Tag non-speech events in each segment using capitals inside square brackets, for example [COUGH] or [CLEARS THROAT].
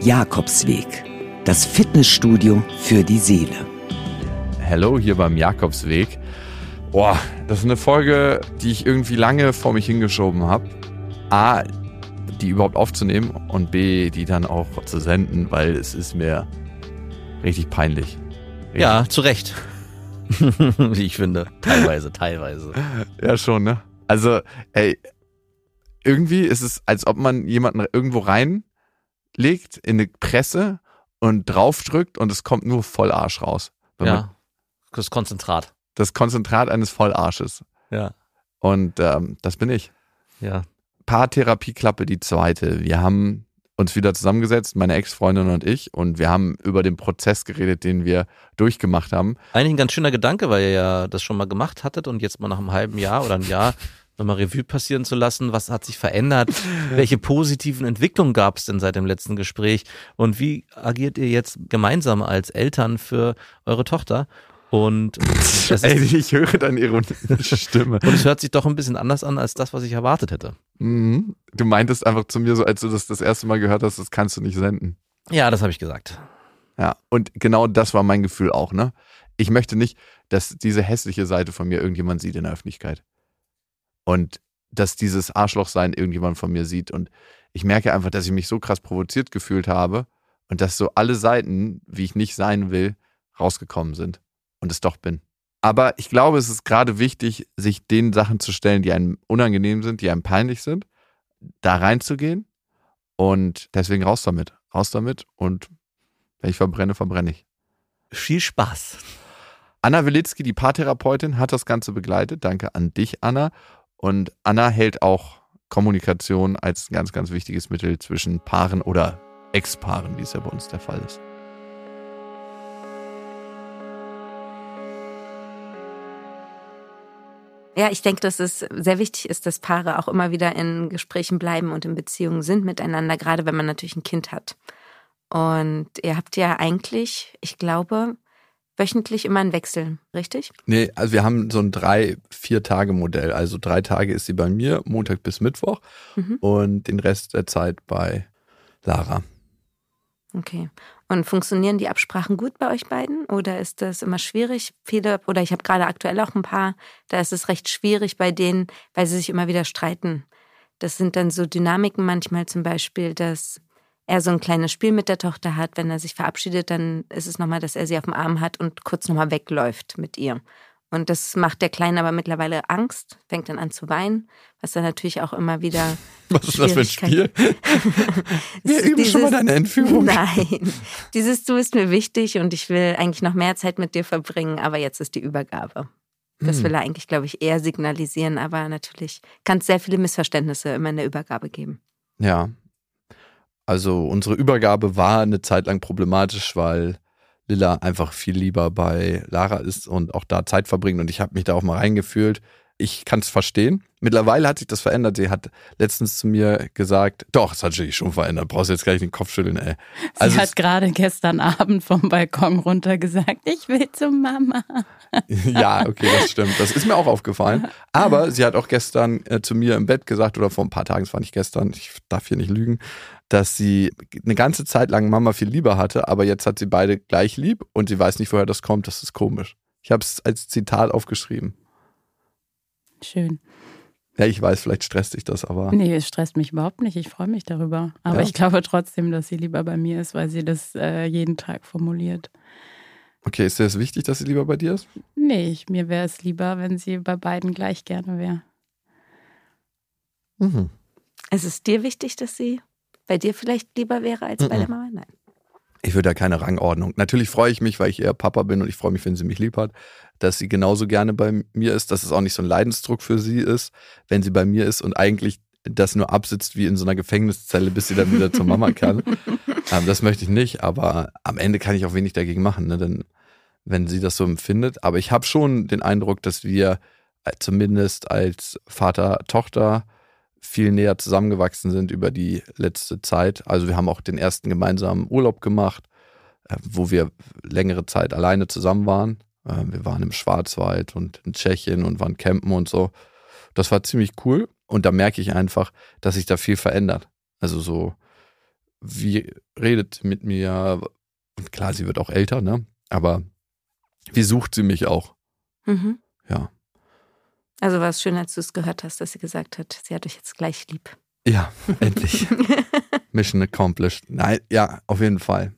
Jakobsweg, das Fitnessstudio für die Seele. Hello hier beim Jakobsweg. Boah, das ist eine Folge, die ich irgendwie lange vor mich hingeschoben habe. A, die überhaupt aufzunehmen und B, die dann auch zu senden, weil es ist mir richtig peinlich. Richtig. Ja, zu Recht. [LAUGHS] Wie ich finde. Teilweise, teilweise. Ja, schon, ne? Also, ey, irgendwie ist es, als ob man jemanden irgendwo reinlegt in eine Presse und draufdrückt und es kommt nur Vollarsch raus. Ja. Das Konzentrat. Das Konzentrat eines Vollarsches. Ja. Und ähm, das bin ich. Ja. Paartherapieklappe die zweite. Wir haben uns wieder zusammengesetzt, meine Ex-Freundin und ich, und wir haben über den Prozess geredet, den wir durchgemacht haben. Eigentlich ein ganz schöner Gedanke, weil ihr ja das schon mal gemacht hattet und jetzt mal nach einem halben Jahr oder einem Jahr nochmal Revue passieren zu lassen. Was hat sich verändert? Welche positiven Entwicklungen gab es denn seit dem letzten Gespräch? Und wie agiert ihr jetzt gemeinsam als Eltern für eure Tochter? Und [LAUGHS] Ey, ich höre deine ironische Stimme. und es hört sich doch ein bisschen anders an als das, was ich erwartet hätte. Mhm. Du meintest einfach zu mir so, als du das das erste Mal gehört hast, das kannst du nicht senden. Ja, das habe ich gesagt. Ja, und genau das war mein Gefühl auch, ne? Ich möchte nicht, dass diese hässliche Seite von mir irgendjemand sieht in der Öffentlichkeit. Und dass dieses Arschlochsein irgendjemand von mir sieht. Und ich merke einfach, dass ich mich so krass provoziert gefühlt habe und dass so alle Seiten, wie ich nicht sein will, rausgekommen sind und es doch bin. Aber ich glaube, es ist gerade wichtig, sich den Sachen zu stellen, die einem unangenehm sind, die einem peinlich sind, da reinzugehen und deswegen raus damit. Raus damit und wenn ich verbrenne, verbrenne ich. Viel Spaß. Anna Wilitzki, die Paartherapeutin, hat das Ganze begleitet. Danke an dich, Anna. Und Anna hält auch Kommunikation als ein ganz, ganz wichtiges Mittel zwischen Paaren oder Ex-Paaren, wie es ja bei uns der Fall ist. Ja, ich denke, dass es sehr wichtig ist, dass Paare auch immer wieder in Gesprächen bleiben und in Beziehungen sind miteinander, gerade wenn man natürlich ein Kind hat. Und ihr habt ja eigentlich, ich glaube, wöchentlich immer einen Wechsel, richtig? Nee, also wir haben so ein drei, vier Tage Modell. Also drei Tage ist sie bei mir, Montag bis Mittwoch Mhm. und den Rest der Zeit bei Lara. Okay. Und funktionieren die Absprachen gut bei euch beiden oder ist das immer schwierig? Viele, oder ich habe gerade aktuell auch ein paar, da ist es recht schwierig bei denen, weil sie sich immer wieder streiten. Das sind dann so Dynamiken manchmal zum Beispiel, dass er so ein kleines Spiel mit der Tochter hat. Wenn er sich verabschiedet, dann ist es nochmal, dass er sie auf dem Arm hat und kurz nochmal wegläuft mit ihr. Und das macht der Kleine aber mittlerweile Angst, fängt dann an zu weinen, was dann natürlich auch immer wieder. [LAUGHS] Was ist das für ein Spiel? [LAUGHS] Wir üben schon mal dieses- deine Entführung. Nein, dieses Du ist mir wichtig und ich will eigentlich noch mehr Zeit mit dir verbringen, aber jetzt ist die Übergabe. Das Hm. will er eigentlich, glaube ich, eher signalisieren, aber natürlich kann es sehr viele Missverständnisse immer in der Übergabe geben. Ja. Also unsere Übergabe war eine Zeit lang problematisch, weil Lilla einfach viel lieber bei Lara ist und auch da Zeit verbringt und ich habe mich da auch mal reingefühlt. Ich kann es verstehen. Mittlerweile hat sich das verändert. Sie hat letztens zu mir gesagt, doch, es hat sich schon verändert. Brauchst jetzt gleich den Kopf schütteln, ey. Sie Also hat es- gerade gestern Abend vom Balkon runter gesagt, ich will zu Mama. [LAUGHS] ja, okay, das stimmt. Das ist mir auch aufgefallen. Aber sie hat auch gestern äh, zu mir im Bett gesagt, oder vor ein paar Tagen, es war nicht gestern, ich darf hier nicht lügen, dass sie eine ganze Zeit lang Mama viel lieber hatte, aber jetzt hat sie beide gleich lieb und sie weiß nicht, woher das kommt. Das ist komisch. Ich habe es als Zitat aufgeschrieben. Schön. Ja, ich weiß, vielleicht stresst dich das, aber Nee, es stresst mich überhaupt nicht. Ich freue mich darüber. Aber Ja. ich glaube trotzdem, dass sie lieber bei mir ist, weil sie das äh, jeden Tag formuliert. okay, ist dir das wichtig, dass sie lieber bei dir ist? Nee, ich, mir wäre es lieber, wenn sie bei beiden gleich gerne wäre. Mhm. Ist es dir wichtig, dass sie bei dir vielleicht lieber wäre als bei der Mama? Nein. Ich würde da keine Rangordnung. Natürlich freue ich mich, weil ich eher Papa bin und ich freue mich, wenn sie mich lieb hat, dass sie genauso gerne bei mir ist, dass es auch nicht so ein Leidensdruck für sie ist, wenn sie bei mir ist und eigentlich das nur absitzt wie in so einer Gefängniszelle, bis sie dann wieder zur Mama kann. [LAUGHS] Ähm, das möchte ich nicht, aber am Ende kann ich auch wenig dagegen machen, ne? denn wenn sie das so empfindet. Aber ich habe schon den Eindruck, dass wir äh, zumindest als Vater-Tochter viel näher zusammengewachsen sind über die letzte Zeit. Also wir haben auch den ersten gemeinsamen Urlaub gemacht, äh, wo wir längere Zeit alleine zusammen waren. Äh, Wir waren im Schwarzwald und in Tschechien und waren campen und so. Das war ziemlich cool. Und da merke ich einfach, dass sich da viel verändert. Also so wie redet sie mit mir? Und klar, sie wird auch älter, ne? Aber wie sucht sie mich auch? Mhm. Ja. Also war es schön, als du es gehört hast, dass sie gesagt hat, sie hat euch jetzt gleich lieb. Ja, [LAUGHS] endlich. [LAUGHS] Mission accomplished. Nein, ja, auf jeden Fall.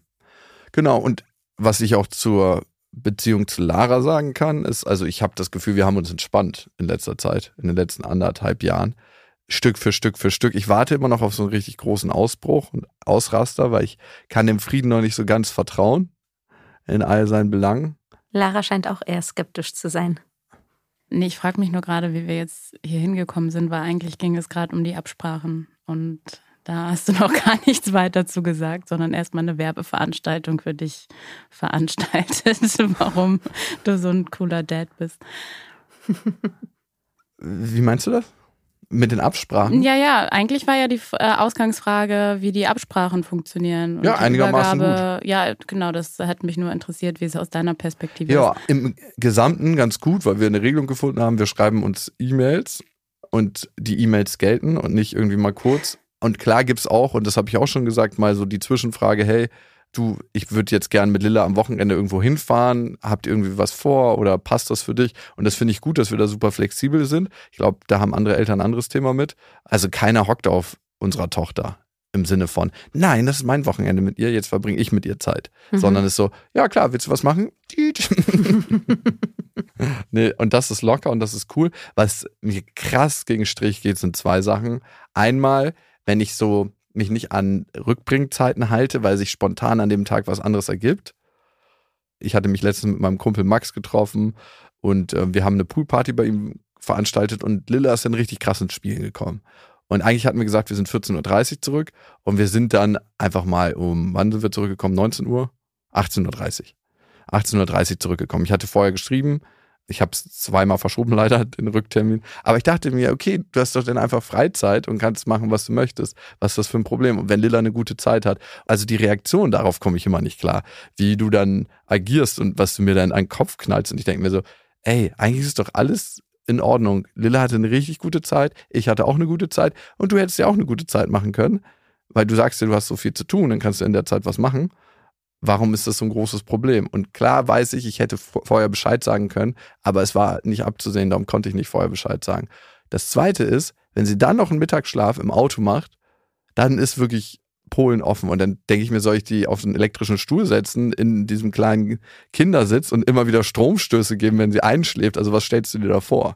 Genau, und was ich auch zur Beziehung zu Lara sagen kann, ist, also ich habe das Gefühl, wir haben uns entspannt in letzter Zeit, in den letzten anderthalb Jahren. Stück für Stück für Stück. Ich warte immer noch auf so einen richtig großen Ausbruch und Ausraster, weil ich kann dem Frieden noch nicht so ganz vertrauen in all seinen Belangen. Lara scheint auch eher skeptisch zu sein. Nee, ich frage mich nur gerade, wie wir jetzt hier hingekommen sind, weil eigentlich ging es gerade um die Absprachen. Und da hast du [LAUGHS] noch gar nichts weiter zu gesagt, sondern erstmal eine Werbeveranstaltung für dich [LAUGHS] veranstaltet, [LAUGHS] warum du so ein cooler Dad bist. Wie meinst du das? Mit den Absprachen? Ja, ja, eigentlich war ja die äh, Ausgangsfrage, wie die Absprachen funktionieren. Und Ja, einigermaßen Übergabe- Ja, genau, das hat mich nur interessiert, wie es aus deiner Perspektive Ja, ist. im Gesamten ganz gut, weil wir eine Regelung gefunden haben. Wir schreiben uns E-Mails und die E-Mails gelten und nicht irgendwie mal kurz. Und klar gibt's auch, und das habe ich auch schon gesagt, mal so die Zwischenfrage, hey, du, ich würde jetzt gern mit Lilla am Wochenende irgendwo hinfahren. Habt ihr irgendwie was vor oder passt das für dich? Und das finde ich gut, dass wir da super flexibel sind. Ich glaube, da haben andere Eltern ein anderes Thema mit. Also keiner hockt auf unserer Tochter im Sinne von, nein, das ist mein Wochenende mit ihr, jetzt verbringe ich mit ihr Zeit. Mhm. Sondern es ist so, ja klar, willst du was machen? [LAUGHS] Nee, und das ist locker und das ist cool. Was mir krass gegen Strich geht, sind zwei Sachen. Einmal, wenn ich so mich nicht an Rückbringzeiten halte, weil sich spontan an dem Tag was anderes ergibt. Ich hatte mich letztens mit meinem Kumpel Max getroffen und äh, wir haben eine Poolparty bei ihm veranstaltet und Lilla ist dann richtig krass ins Spielen gekommen. Und eigentlich hatten wir gesagt, wir sind 14.30 Uhr zurück und wir sind dann einfach mal um, wann sind wir zurückgekommen? 19 Uhr? 18.30 Uhr. 18.30 Uhr zurückgekommen. Ich hatte vorher geschrieben, ich habe es zweimal verschoben [LAUGHS] leider, den Rücktermin. Aber ich dachte mir, okay, du hast doch dann einfach Freizeit und kannst machen, was du möchtest. Was ist das für ein Problem? Und wenn Lilla eine gute Zeit hat, also die Reaktion darauf komme ich immer nicht klar, wie du dann agierst und was du mir dann an den Kopf knallst. Und ich denke mir so, ey, eigentlich ist doch alles in Ordnung. Lilla hatte eine richtig gute Zeit, ich hatte auch eine gute Zeit und du hättest ja auch eine gute Zeit machen können, weil du sagst ja, du hast so viel zu tun, dann kannst du in der Zeit was machen. Warum ist das so ein großes Problem? Und klar weiß ich, ich hätte vor- vorher Bescheid sagen können, aber es war nicht abzusehen, darum konnte ich nicht vorher Bescheid sagen. Das zweite ist, wenn sie dann noch einen Mittagsschlaf im Auto macht, dann ist wirklich Polen offen. Und dann denke ich mir, soll ich die auf einen elektrischen Stuhl setzen in diesem kleinen Kindersitz und immer wieder Stromstöße geben, wenn sie einschläft? Also was stellst du dir da vor?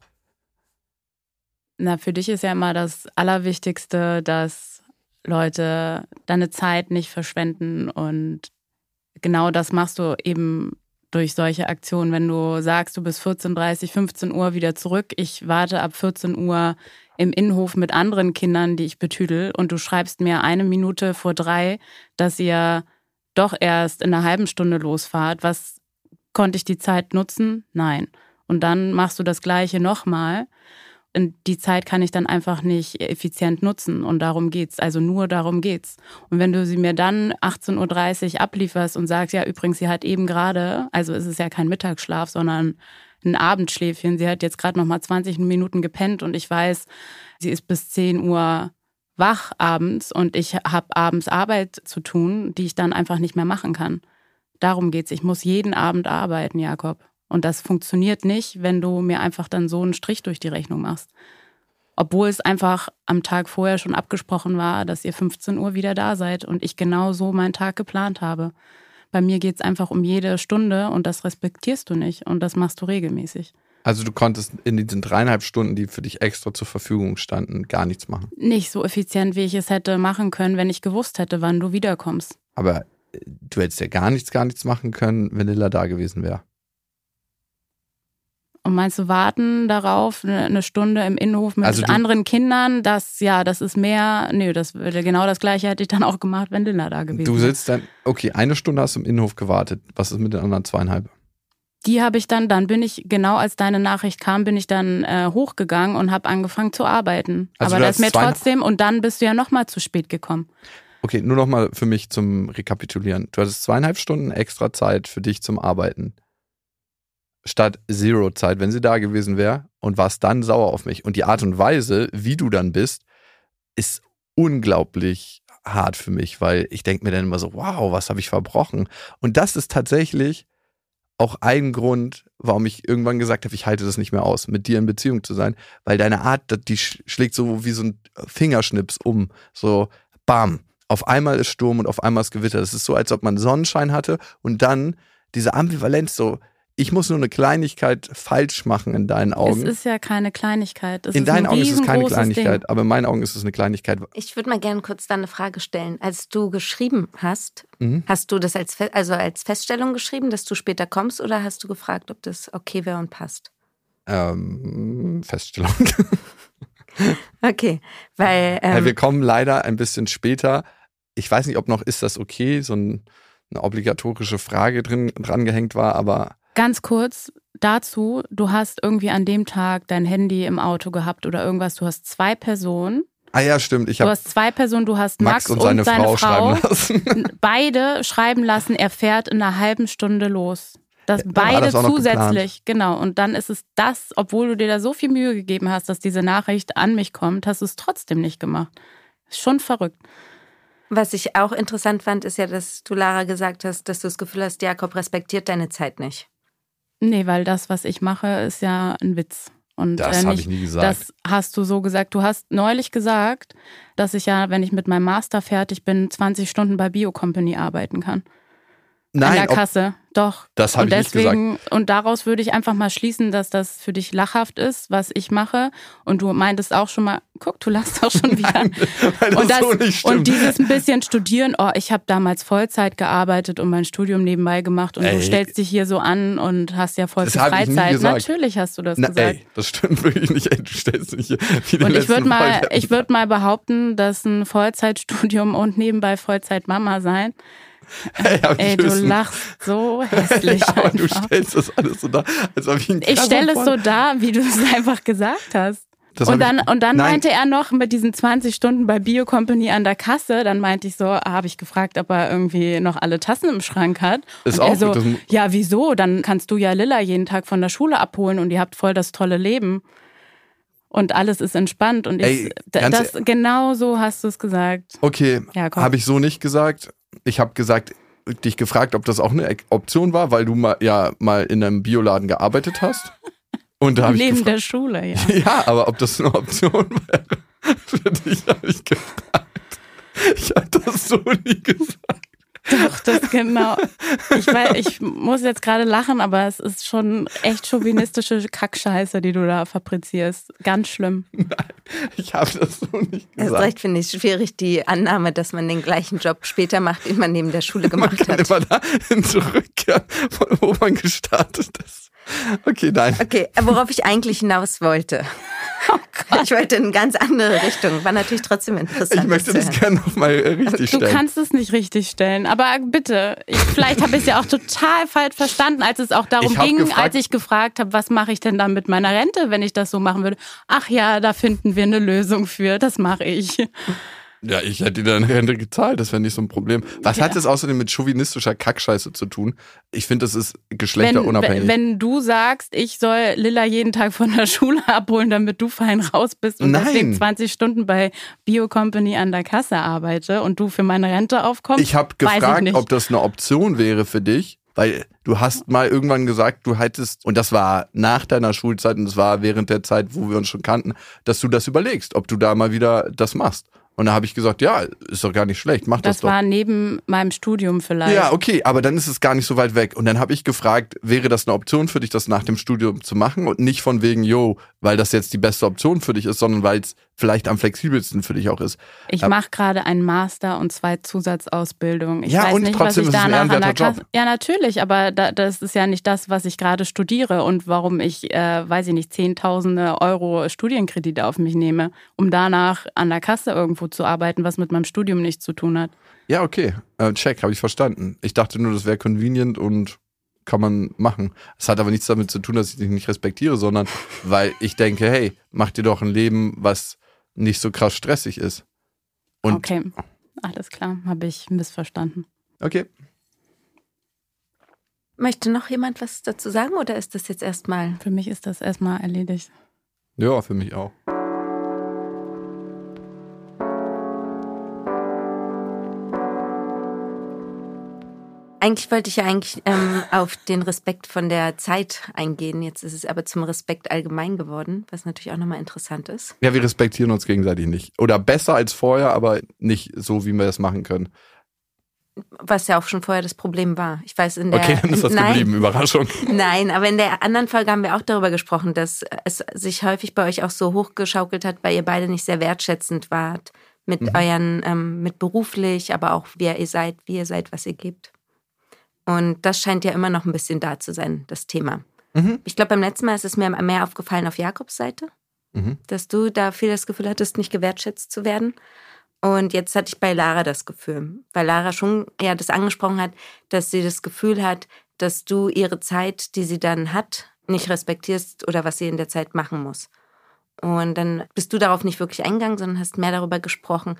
Na, für dich ist ja immer das Allerwichtigste, dass Leute deine Zeit nicht verschwenden und genau das machst du eben durch solche Aktionen. Wenn du sagst, du bist 14.30, 15 Uhr wieder zurück, ich warte ab 14 Uhr im Innenhof mit anderen Kindern, die ich betüdel und du schreibst mir eine Minute vor drei, dass ihr doch erst in einer halben Stunde losfahrt. Was konnte ich die Zeit nutzen? Nein. Und dann machst du das Gleiche nochmal. Die Zeit kann ich dann einfach nicht effizient nutzen. Und darum geht's. Also nur darum geht's. Und wenn du sie mir dann 18.30 Uhr ablieferst und sagst, ja, übrigens, sie hat eben gerade, also es ist ja kein Mittagsschlaf, sondern ein Abendschläfchen. Sie hat jetzt gerade noch mal 20 Minuten gepennt und ich weiß, sie ist bis 10 Uhr wach abends und ich habe abends Arbeit zu tun, die ich dann einfach nicht mehr machen kann. Darum geht's. Ich muss jeden Abend arbeiten, Jakob. Und das funktioniert nicht, wenn du mir einfach dann so einen Strich durch die Rechnung machst. Obwohl es einfach am Tag vorher schon abgesprochen war, dass ihr 15 Uhr wieder da seid und ich genau so meinen Tag geplant habe. Bei mir geht's einfach um jede Stunde und das respektierst du nicht und das machst du regelmäßig. Also du konntest in diesen dreieinhalb Stunden, die für dich extra zur Verfügung standen, gar nichts machen. Nicht so effizient, wie ich es hätte machen können, wenn ich gewusst hätte, wann du wiederkommst. Aber äh, du hättest ja gar nichts, gar nichts machen können, wenn Lilla da gewesen wäre. Und meinst du, warten darauf, eine eine Stunde im Innenhof mit Also du- anderen Kindern, das, ja, das ist mehr, nö, das würde genau das gleiche hätte ich dann auch gemacht, wenn Linda da gewesen Du wäre. sitzt dann, okay, eine Stunde hast du im Innenhof gewartet. Was ist mit den anderen zweieinhalb? Die habe ich dann, dann bin ich, genau als deine Nachricht kam, bin ich dann äh, hochgegangen und habe angefangen zu arbeiten. Also Aber du das ist mir trotzdem, und dann bist du ja nochmal zu spät gekommen. Okay, nur noch mal für mich zum Rekapitulieren. Du hattest zweieinhalb Stunden extra Zeit für dich zum Arbeiten. Statt Zero-Zeit, wenn sie da gewesen wäre und warst dann sauer auf mich. Und die Art und Weise, wie du dann bist, ist unglaublich hart für mich, weil ich denke mir dann immer so, wow, was habe ich verbrochen? Und das ist tatsächlich auch ein Grund, warum ich irgendwann gesagt habe, ich halte das nicht mehr aus, mit dir in Beziehung zu sein, weil deine Art, die schlägt so wie so ein Fingerschnips um, so bam, auf einmal ist Sturm und auf einmal ist Gewitter. Das ist so, als ob man Sonnenschein hatte und dann diese Ambivalenz so, ich muss nur eine Kleinigkeit falsch machen in deinen Augen. Es ist ja keine Kleinigkeit. Es in deinen Augen ist es keine Kleinigkeit, Ding. aber in meinen Augen ist es eine Kleinigkeit. Ich würde mal gerne kurz da eine Frage stellen. Als du geschrieben hast, Mhm. hast du das als, Fe- also als Feststellung geschrieben, dass du später kommst oder hast du gefragt, ob das okay wäre und passt? Ähm, Feststellung. [LAUGHS] Okay, weil ähm, Ja, wir kommen leider ein bisschen später. Ich weiß nicht, ob noch ist das okay, so ein, eine obligatorische Frage drin dran gehängt war, aber Ganz kurz dazu, du hast irgendwie an dem Tag dein Handy im Auto gehabt oder irgendwas. Du hast zwei Personen. ah ja, stimmt. Ich Du hast zwei Personen, du hast Max, Max, und seine, Frau, schreiben lassen. [LAUGHS] beide schreiben lassen, er fährt in einer halben Stunde los. Das Ja, beide das zusätzlich, genau. Und dann ist es das, obwohl du dir da so viel Mühe gegeben hast, dass diese Nachricht an mich kommt, hast du es trotzdem nicht gemacht. Ist schon verrückt. was ich auch interessant fand, ist ja, dass du Lara gesagt hast, dass du das Gefühl hast, Jakob respektiert deine Zeit nicht. Nee, weil das, was ich mache, ist ja ein Witz. Und Das äh, habe ich nie gesagt. Das hast du so gesagt. Du hast neulich gesagt, dass ich ja, wenn ich mit meinem Master fertig bin, 20 Stunden bei Biocompany arbeiten kann. an Nein, der ob, Kasse. Doch. Das hab und ich nicht deswegen, Und daraus würde ich einfach mal schließen, dass das für dich lachhaft ist, was ich mache. Und du meintest auch schon mal, guck, du lachst auch schon [LAUGHS] wieder. weil das, und, das, so nicht stimmt. und dieses ein bisschen [LAUGHS] studieren, oh, ich habe damals Vollzeit gearbeitet und mein Studium nebenbei gemacht und Ey. du stellst dich hier so an und hast ja voll viel Freizeit. gesagt. Natürlich hast du das Na, gesagt. ey, das stimmt wirklich nicht. Ey, du stellst mich hier wie der Und ich würde mal, ich würd mal behaupten, dass ein Vollzeitstudium und nebenbei Vollzeitmama sein. [LAUGHS] Ey, hab ich Ey, du lachst so [LAUGHS] hässlich. ja, aber du stellst das alles so da, als ob ich ein Ich stelle es so dar, wie du es [LAUGHS] einfach gesagt hast. Das Und dann, ich, und dann Nein. meinte er noch mit diesen 20 Stunden bei Biocompany an der Kasse, dann meinte ich so, habe ich gefragt, ob er irgendwie noch alle Tassen im Schrank hat. Ist und auch so, ja, wieso? Dann kannst du ja Lilla jeden Tag von der Schule abholen und ihr habt voll das tolle Leben. Und alles ist entspannt. Und ich, Ey, das, genau so hast du es gesagt. Okay, Ja, habe ich so nicht gesagt. Ich habe gesagt, dich gefragt, ob das auch eine Option war, weil du mal ja mal in einem Bioladen gearbeitet hast. Und da habe ich Neben der Schule, ja. [LAUGHS] ja, aber ob das eine Option wäre [LAUGHS] für dich, habe ich gefragt. Ich habe das so nie gesagt. Doch, das [LAUGHS] genau. Ich, weiß, ich muss jetzt gerade lachen, aber es ist schon echt chauvinistische Kackscheiße, die du da fabrizierst. Ganz schlimm. Ich habe das so nicht Erst gesagt. recht finde ich schwierig die Annahme, dass man den gleichen Job später macht, den man neben der Schule Man gemacht kann hat. immer dahin zurückkehren, von wo man gestartet ist. Okay, nein. Okay, worauf ich eigentlich hinaus wollte. [LAUGHS] Ich wollte in eine ganz andere Richtung. War natürlich trotzdem interessant. Ich möchte das gerne nochmal richtig Du stellen. kannst es nicht richtig stellen, aber bitte, ich, vielleicht habe ich es ja auch total falsch verstanden, als es auch darum ging, gefragt- als ich gefragt habe, was mache ich denn dann mit meiner Rente, wenn ich das so machen würde. Ach ja, da finden wir eine Lösung für, das mache ich. Ja, ich hätte dir deine Rente gezahlt, das wäre nicht so ein Problem. Was Ja. hat das außerdem mit chauvinistischer Kackscheiße zu tun? Ich finde, das ist Wenn, geschlechterunabhängig. wenn du sagst, ich soll Lilla jeden Tag von der [LAUGHS] Schule abholen, damit du fein raus bist und Nein. deswegen 20 Stunden bei Biocompany an der Kasse arbeite und du für meine Rente aufkommst, ich habe weiß ich gefragt, nicht. ob das eine Option wäre für dich, weil du hast mal irgendwann gesagt, du hättest, und das war nach deiner Schulzeit und das war während der Zeit, wo wir uns schon kannten, dass du das überlegst, ob du da mal wieder das machst. Und da habe ich gesagt, ja, ist doch gar nicht schlecht, mach das, das doch. war neben meinem Studium vielleicht. Ja, okay, aber dann ist es gar nicht so weit weg. Und dann habe ich gefragt, wäre das eine Option für dich, das nach dem Studium zu machen? Und nicht von wegen, yo, weil das jetzt die beste Option für dich ist, sondern weil es vielleicht am flexibelsten für dich auch ist. Ich mache gerade einen Master und zwei Zusatzausbildungen. Ich Ja, weiß und nicht, trotzdem was ist ich es ein danach an der Kasse. Ja, natürlich, aber da, das ist ja nicht das, was ich gerade studiere und warum ich, äh, weiß ich nicht, Zehntausende Euro Studienkredite auf mich nehme, um danach an der Kasse irgendwo zu arbeiten, was mit meinem Studium nichts zu tun hat. Ja, okay, äh, check, habe ich verstanden. Ich dachte nur, das wäre convenient und kann man machen. Es hat aber nichts damit zu tun, dass ich dich nicht respektiere, sondern weil ich denke, hey, mach dir doch ein Leben, was nicht so krass stressig ist. Und okay, alles klar, habe ich missverstanden. okay. Möchte noch jemand was dazu sagen oder ist das jetzt erstmal? Für mich ist das erstmal erledigt. Ja, für mich auch. Eigentlich wollte ich ja eigentlich ähm, auf den Respekt von der Zeit eingehen. Jetzt ist es aber zum Respekt allgemein geworden, was natürlich auch nochmal interessant ist. Ja, wir respektieren uns gegenseitig nicht. Oder besser als vorher, aber nicht so, wie wir das machen können. Was ja auch schon vorher das Problem war. Ich weiß, in der. Okay, dann ist das nein, geblieben. Überraschung. Nein, aber in der anderen Folge haben wir auch darüber gesprochen, dass es sich häufig bei euch auch so hochgeschaukelt hat, weil ihr beide nicht sehr wertschätzend wart mit Mhm. euren, ähm, mit beruflich, aber auch wer ihr seid, wie ihr seid, was ihr gebt. Und das scheint ja immer noch ein bisschen da zu sein, das Thema. Mhm. Ich glaube, beim letzten Mal ist es mir mehr aufgefallen auf Jakobs Seite, Mhm. dass du da viel das Gefühl hattest, nicht gewertschätzt zu werden. Und jetzt hatte ich bei Lara das Gefühl, weil Lara schon ja das angesprochen hat, dass sie das Gefühl hat, dass du ihre Zeit, die sie dann hat, nicht respektierst oder was sie in der Zeit machen muss. Und dann bist du darauf nicht wirklich eingegangen, sondern hast mehr darüber gesprochen,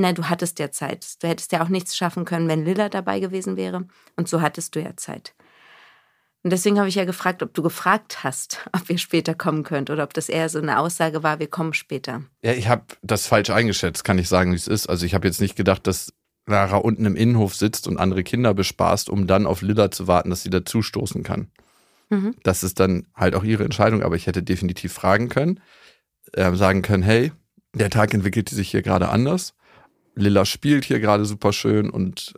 na, du hattest ja Zeit. Du hättest ja auch nichts schaffen können, wenn Lilla dabei gewesen wäre. Und so hattest du ja Zeit. Und deswegen habe ich ja gefragt, ob du gefragt hast, [LAUGHS] ob ihr später kommen könnt oder ob das eher so eine Aussage war, wir kommen später. Ja, ich habe das falsch eingeschätzt, kann ich sagen, wie es ist. Also ich habe jetzt nicht gedacht, dass Lara unten im Innenhof sitzt und andere Kinder bespaßt, um dann auf Lilla zu warten, dass sie dazustoßen kann. Mhm. Das ist dann halt auch ihre Entscheidung, aber ich hätte definitiv fragen können, äh, sagen können, hey, der Tag entwickelt sich hier gerade anders. Lilla spielt hier gerade super schön und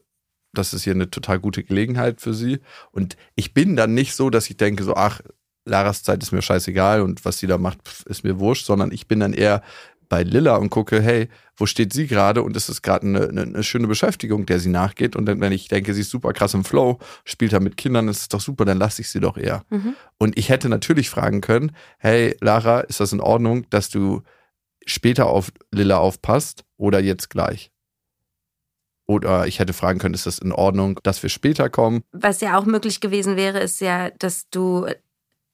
das ist hier eine total gute Gelegenheit für sie. Und ich bin dann nicht so, dass ich denke, so, ach, Laras Zeit ist mir scheißegal und was sie da macht, ist mir wurscht, sondern ich bin dann eher bei Lilla und gucke, hey, wo steht sie gerade und ist es gerade eine, eine, eine schöne Beschäftigung, der sie nachgeht. Und dann, wenn ich denke, sie ist super krass im Flow, spielt da mit Kindern, ist es doch super, dann lasse ich sie doch eher. Mhm. Und ich hätte natürlich fragen können, hey, Lara, ist das in Ordnung, dass du später auf Lilla aufpasst oder jetzt gleich? Oder ich hätte fragen können, ist das in Ordnung, dass wir später kommen? Was ja auch möglich gewesen wäre, ist ja, dass du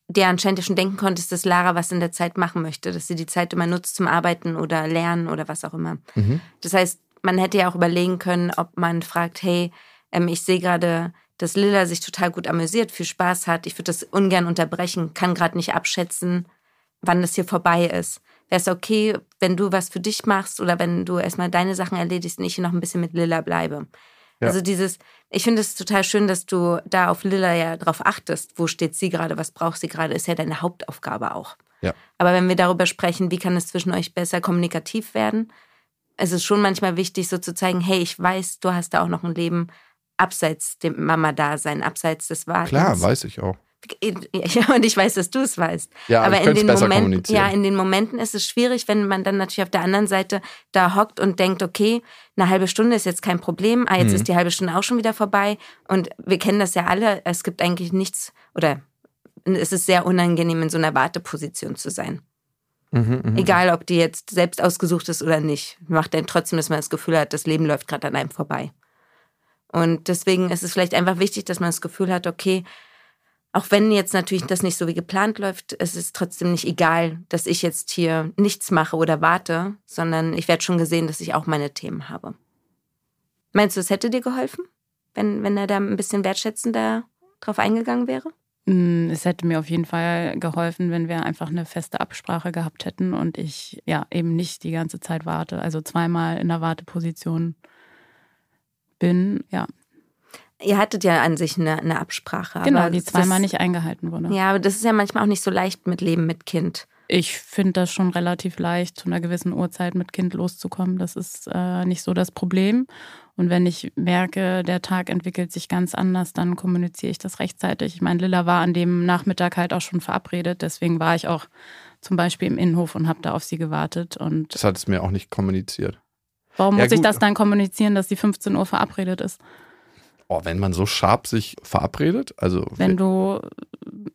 dir anscheinend ja schon denken konntest, dass Lara was in der Zeit machen möchte, dass sie die Zeit immer nutzt zum Arbeiten oder Lernen oder was auch immer. Mhm. Das heißt, man hätte ja auch überlegen können, ob man fragt, hey, ähm, ich sehe gerade, dass Lilla sich total gut amüsiert, viel Spaß hat. Ich würde das ungern unterbrechen, kann gerade nicht abschätzen, wann das hier vorbei ist. Wäre es okay, wenn du was für dich machst oder wenn du erstmal deine Sachen erledigst und ich hier noch ein bisschen mit Lilla bleibe? Ja. Also dieses, ich finde es total schön, dass du da auf Lilla ja drauf achtest. Wo steht sie gerade? Was braucht sie gerade? Ist ja deine Hauptaufgabe auch. Ja. Aber wenn wir darüber sprechen, wie kann es zwischen euch besser kommunikativ werden, es ist schon manchmal wichtig, so zu zeigen, hey, ich weiß, du hast da auch noch ein Leben abseits dem Mama-Dasein, abseits des Wartens. Klar, weiß ich auch. Ja, und ich weiß, dass du es weißt. Ja, aber in den Momenten, ja, in den Momenten ist es schwierig, wenn man dann natürlich auf der anderen Seite da hockt und denkt, okay, eine halbe Stunde ist jetzt kein Problem, ah, jetzt Mhm. ist die halbe Stunde auch schon wieder vorbei. Und wir kennen das ja alle, es gibt eigentlich nichts, oder es ist sehr unangenehm, in so einer Warteposition zu sein. Mhm, mhm. Egal, ob die jetzt selbst ausgesucht ist oder nicht. Macht dann trotzdem, dass man das Gefühl hat, das Leben läuft gerade an einem vorbei. Und deswegen ist es vielleicht einfach wichtig, dass man das Gefühl hat, okay, auch wenn jetzt natürlich das nicht so wie geplant läuft, es ist trotzdem nicht egal, dass ich jetzt hier nichts mache oder warte, sondern ich werde schon gesehen, dass ich auch meine Themen habe. Meinst du, es hätte dir geholfen, wenn, wenn er da ein bisschen wertschätzender drauf eingegangen wäre? Mm, Es hätte mir auf jeden Fall geholfen, wenn wir einfach eine feste Absprache gehabt hätten und ich ja eben nicht die ganze Zeit warte, also zweimal in der Warteposition bin. Ja, Ihr hattet ja an sich eine, eine Absprache. genau, aber die das- zweimal nicht eingehalten wurde. Ja, aber das ist ja manchmal auch nicht so leicht mit Leben mit Kind. Ich finde das schon relativ leicht, zu einer gewissen Uhrzeit mit Kind loszukommen. Das ist äh, nicht so das Problem. Und wenn ich merke, der Tag entwickelt sich ganz anders, dann kommuniziere ich das rechtzeitig. Ich meine, Lilla war an dem Nachmittag halt auch schon verabredet. Deswegen war ich auch zum Beispiel im Innenhof und habe da auf sie gewartet. Und Das hat es mir auch nicht kommuniziert. warum Ja, muss ich gut. das dann kommunizieren, dass sie 15 Uhr verabredet ist? Oh, wenn man so scharf sich verabredet, also Wenn du,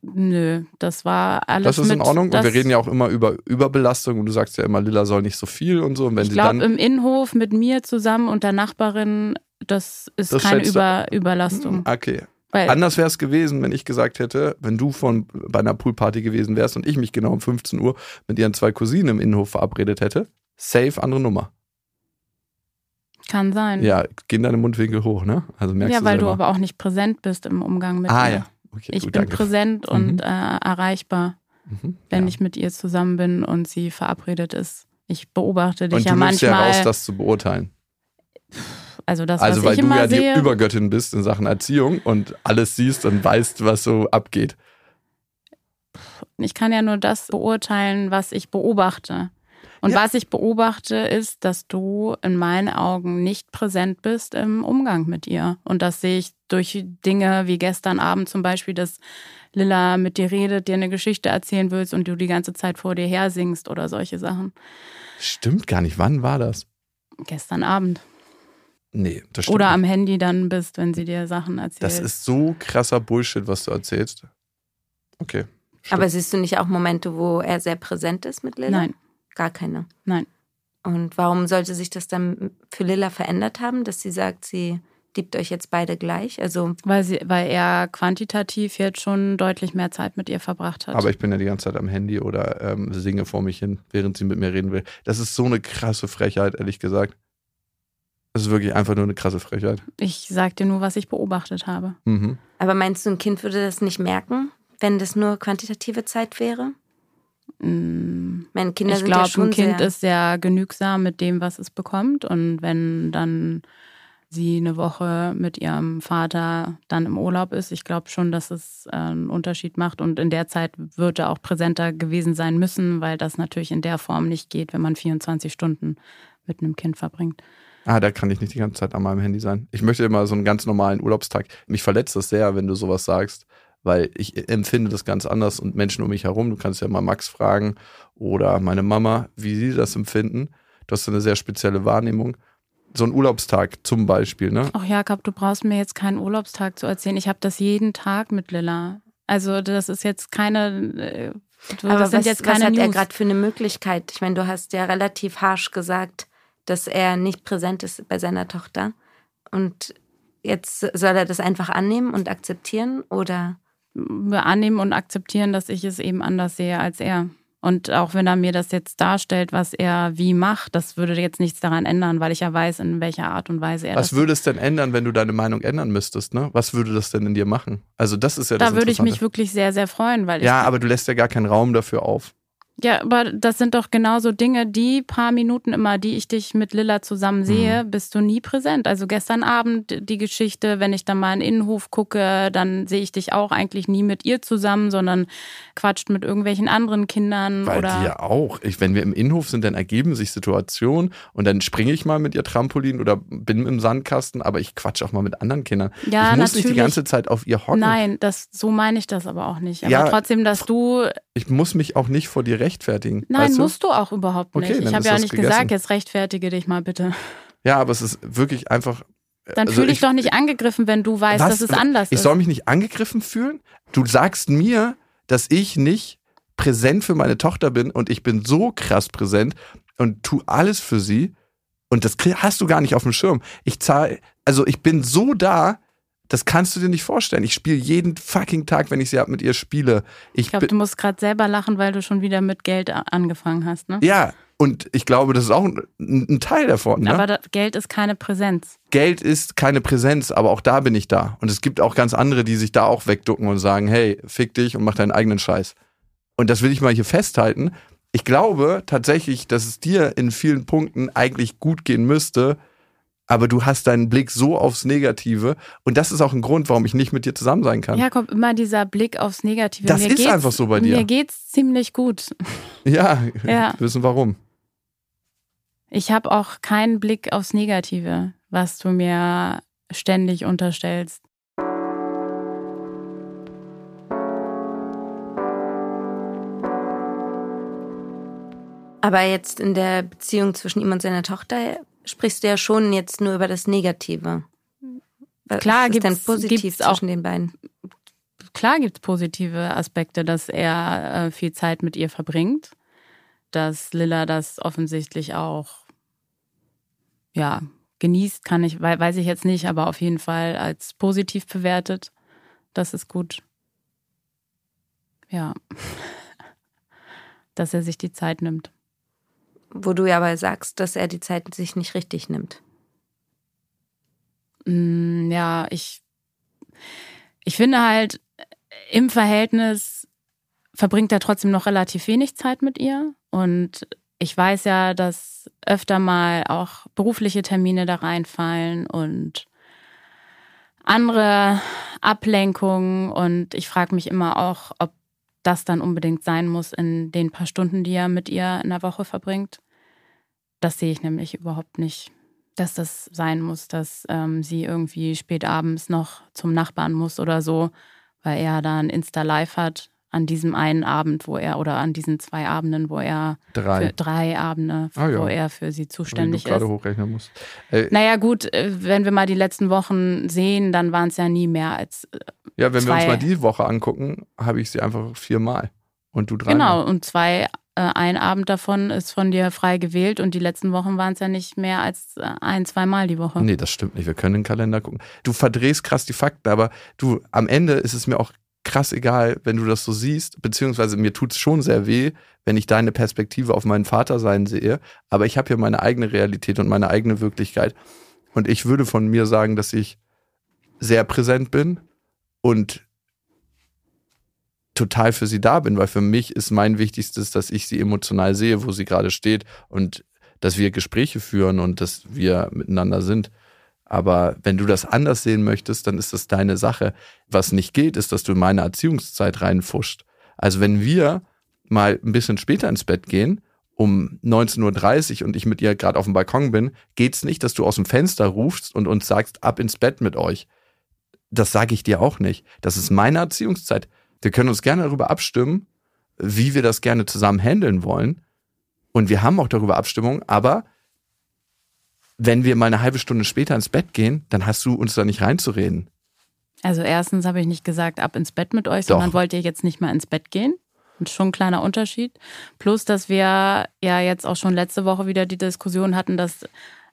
nö, das war alles das ist mit, in Ordnung. Und wir reden ja auch immer über Überbelastung und du sagst ja immer, Lilla soll nicht so viel und so. Und wenn Ich glaube, im Innenhof mit mir zusammen und der Nachbarin, das ist Das keine Über Überlastung. Okay. Weil Anders wäre es gewesen, wenn ich gesagt hätte, wenn du von bei einer Poolparty gewesen wärst und ich mich genau um 15 Uhr mit ihren zwei Cousinen im Innenhof verabredet hätte. Safe, andere Nummer. Kann sein. Ja, gehen deine Mundwinkel hoch, ne? Also merkst ja, du weil du selber. aber auch nicht präsent bist im Umgang mit ah mir. ja, okay, Ich gut, bin danke. präsent und Mhm. äh, erreichbar, Mhm, wenn ja. ich mit ihr zusammen bin und sie verabredet ist. Ich beobachte dich Und ja du nimmst ja manchmal. raus, das zu beurteilen. also das, Also weil du ja sehe. die Übergöttin bist in Sachen Erziehung und alles siehst und weißt, was so abgeht. Ich kann ja nur das beurteilen, was ich beobachte. Und Ja. was ich beobachte, ist, dass du in meinen Augen nicht präsent bist im Umgang mit ihr. Und das sehe ich durch Dinge wie gestern Abend zum Beispiel, dass Lilla mit dir redet, dir eine Geschichte erzählen willst und du die ganze Zeit vor dir her singst oder solche Sachen. Stimmt gar nicht. Wann war das? Gestern Abend. Nee, das stimmt Oder nicht. am Handy dann bist, wenn sie dir Sachen erzählt. Das ist so krasser Bullshit, was du erzählst. Okay. stimmt. Aber siehst du nicht auch Momente, wo er sehr präsent ist mit Lilla? Nein, Gar keine. Nein. Und warum sollte sich das dann für Lilla verändert haben, dass sie sagt, sie liebt euch jetzt beide gleich? Also, weil, sie, weil er quantitativ jetzt schon deutlich mehr Zeit mit ihr verbracht hat. Aber ich bin ja die ganze Zeit am Handy oder ähm, singe vor mich hin, während sie mit mir reden will. Das ist so eine krasse Frechheit, ehrlich gesagt. Das ist wirklich einfach nur eine krasse Frechheit. ich sag dir nur, was ich beobachtet habe. Mhm. aber meinst du, ein Kind würde das nicht merken, wenn das nur quantitative Zeit wäre? Meine Kinder Ich ja glaube, schon ein Kind sehr, ist sehr genügsam mit dem, was es bekommt. Und wenn dann sie eine Woche mit ihrem Vater dann im Urlaub ist, ich glaube schon, dass es äh, einen Unterschied macht. Und in der Zeit wird er auch präsenter gewesen sein müssen, weil das natürlich in der Form nicht geht, wenn man 24 Stunden mit einem Kind verbringt. Ah, da kann ich nicht die ganze Zeit an meinem Handy sein. Ich möchte immer so einen ganz normalen Urlaubstag. Mich verletzt das sehr, wenn du sowas sagst, weil ich empfinde das ganz anders und Menschen um mich herum, du kannst ja mal Max fragen oder meine Mama, wie sie das empfinden. Du hast eine sehr spezielle Wahrnehmung. So ein Urlaubstag zum Beispiel, ne? Ach Jakob, du brauchst mir jetzt keinen Urlaubstag zu erzählen. Ich habe das jeden Tag mit Lilla. Also das ist jetzt keine. Äh, du- aber das sind was, jetzt was keine hat er News. gerade für eine Möglichkeit? Ich meine, du hast ja relativ harsch gesagt, dass er nicht präsent ist bei seiner Tochter. Und jetzt soll er das einfach annehmen und akzeptieren? Oder wir annehmen und akzeptieren, dass ich es eben anders sehe als er. Und auch wenn er mir das jetzt darstellt, was er wie macht, das würde jetzt nichts daran ändern, weil ich ja weiß, in welcher Art und Weise er Was das. würde es denn ändern, wenn du deine Meinung ändern müsstest, ne? Was würde das denn in dir machen? Also das ist ja das da würde ich mich wirklich sehr, sehr freuen, weil ich Ja, aber du lässt ja gar keinen Raum dafür auf. Ja, aber das sind doch genauso Dinge, die paar Minuten immer, die ich dich mit Lilla zusammen sehe, Mhm. bist du nie präsent. Also gestern Abend die Geschichte, wenn ich dann mal in den Innenhof gucke, dann sehe ich dich auch eigentlich nie mit ihr zusammen, sondern quatscht mit irgendwelchen anderen Kindern Weil oder ja auch. Ich, wenn wir im Innenhof sind, dann ergeben sich Situationen und dann springe ich mal mit ihr Trampolin oder bin im Sandkasten, aber ich quatsche auch mal mit anderen Kindern. Ja, ich muss nicht die natürlich. ganze Zeit auf ihr hocken. Nein, das so meine ich das aber auch nicht. Aber Ja, trotzdem, dass du Ich muss mich auch nicht vor dir rechtfertigen. Nein, weißt du? musst du auch überhaupt Okay, nicht. dann ich habe ja nicht gegessen. gesagt, jetzt rechtfertige dich mal bitte. Ja, aber es ist wirklich einfach. Dann also fühl dich doch nicht angegriffen, wenn du weißt, Was? dass es anders Ich ist. soll mich nicht angegriffen fühlen? Du sagst mir, dass ich nicht präsent für meine Tochter bin und ich bin so krass präsent und tu alles für sie und das hast du gar nicht auf dem Schirm. Ich zahle, also ich bin so da, das kannst du dir nicht vorstellen. Ich spiele jeden fucking Tag, wenn ich sie hab, mit ihr spiele. Ich, Ich glaube, du musst gerade selber lachen, weil du schon wieder mit Geld angefangen hast, ne? ja, und ich glaube, das ist auch ein, ein Teil davon. Ne? Aber da, Geld ist keine Präsenz. Geld ist keine Präsenz, aber auch da bin ich da. Und es gibt auch ganz andere, die sich da auch wegducken und sagen, hey, fick dich und mach deinen eigenen Scheiß. Und das will ich mal hier festhalten. Ich glaube tatsächlich, dass es dir in vielen Punkten eigentlich gut gehen müsste, aber du hast deinen Blick so aufs Negative und das ist auch ein Grund, warum ich nicht mit dir zusammen sein kann. Jakob, immer dieser Blick aufs Negative. Das mir ist einfach so bei dir. Mir geht's ziemlich gut. [LAUGHS] Ja, Ja. wissen warum. Ich habe auch keinen Blick aufs Negative, was du mir ständig unterstellst. Aber jetzt in der Beziehung zwischen ihm und seiner Tochter sprichst du ja schon jetzt nur über das Negative. Was Klar, denn gibt's- positiv gibt's auch- zwischen den beiden? Klar gibt es positive Aspekte, dass er äh, viel Zeit mit ihr verbringt, dass Lilla das offensichtlich auch ja genießt, kann ich, wei- weiß ich jetzt nicht, aber auf jeden Fall als positiv bewertet. Das ist gut. Ja. [LAUGHS] Dass er sich die Zeit nimmt. Wo du ja aber sagst, dass er die Zeit sich nicht richtig nimmt. Mm, Ja, ich, ich finde halt, im Verhältnis verbringt er trotzdem noch relativ wenig Zeit mit ihr. Und ich weiß ja, dass öfter mal auch berufliche Termine da reinfallen und andere Ablenkungen. Und ich frage mich immer auch, ob das dann unbedingt sein muss in den paar Stunden, die er mit ihr in der Woche verbringt. Das sehe ich nämlich überhaupt nicht, dass das sein muss, dass ähm, sie irgendwie spät abends noch zum Nachbarn muss oder so, weil er da ein Insta-Live hat an diesem einen Abend, wo er, oder an diesen zwei Abenden, wo er Drei. für drei Abende, Ah, ja. wo er für sie Wenn du zuständig gerade ist. hochrechnen musst. Äh, Naja, gut, äh, wenn wir mal die letzten Wochen sehen, dann waren es ja nie mehr als. äh, ja, wenn wir uns zwei- mal die Woche angucken, habe ich sie einfach viermal. Und du dreimal. Genau, und zwei, äh, ein Abend davon ist von dir frei gewählt und die letzten Wochen waren es ja nicht mehr als äh, ein, zweimal die Woche. Nee, das stimmt nicht. Wir können den Kalender gucken. Du verdrehst krass die Fakten, aber du, am Ende ist es mir auch krass egal, wenn du das so siehst, beziehungsweise mir tut es schon sehr weh, wenn ich deine Perspektive auf meinen Vater sein sehe. Aber ich habe ja meine eigene Realität und meine eigene Wirklichkeit. Und ich würde von mir sagen, dass ich sehr präsent bin und total für sie da bin, weil für mich ist mein Wichtigstes, dass ich sie emotional sehe, wo sie gerade steht und dass wir Gespräche führen und dass wir miteinander sind. Aber wenn du das anders sehen möchtest, dann ist das deine Sache. Was nicht geht, ist, dass du in meine Erziehungszeit reinfuscht. Also wenn wir mal ein bisschen später ins Bett gehen, um 19.30 Uhr und ich mit ihr gerade auf dem Balkon bin, geht's nicht, dass du aus dem Fenster rufst und uns sagst, ab ins Bett mit euch. Das sage ich dir auch nicht. Das ist meine Erziehungszeit. Wir können uns gerne darüber abstimmen, wie wir das gerne zusammen handeln wollen. Und wir haben auch darüber Abstimmung, aber wenn wir mal eine halbe Stunde später ins Bett gehen, dann hast du uns da nicht reinzureden. Also erstens habe ich nicht gesagt, ab ins Bett mit euch, Doch. sondern wollt ihr jetzt nicht mal ins Bett gehen? Und schon ein kleiner Unterschied. Plus, dass wir ja jetzt auch schon letzte Woche wieder die Diskussion hatten, dass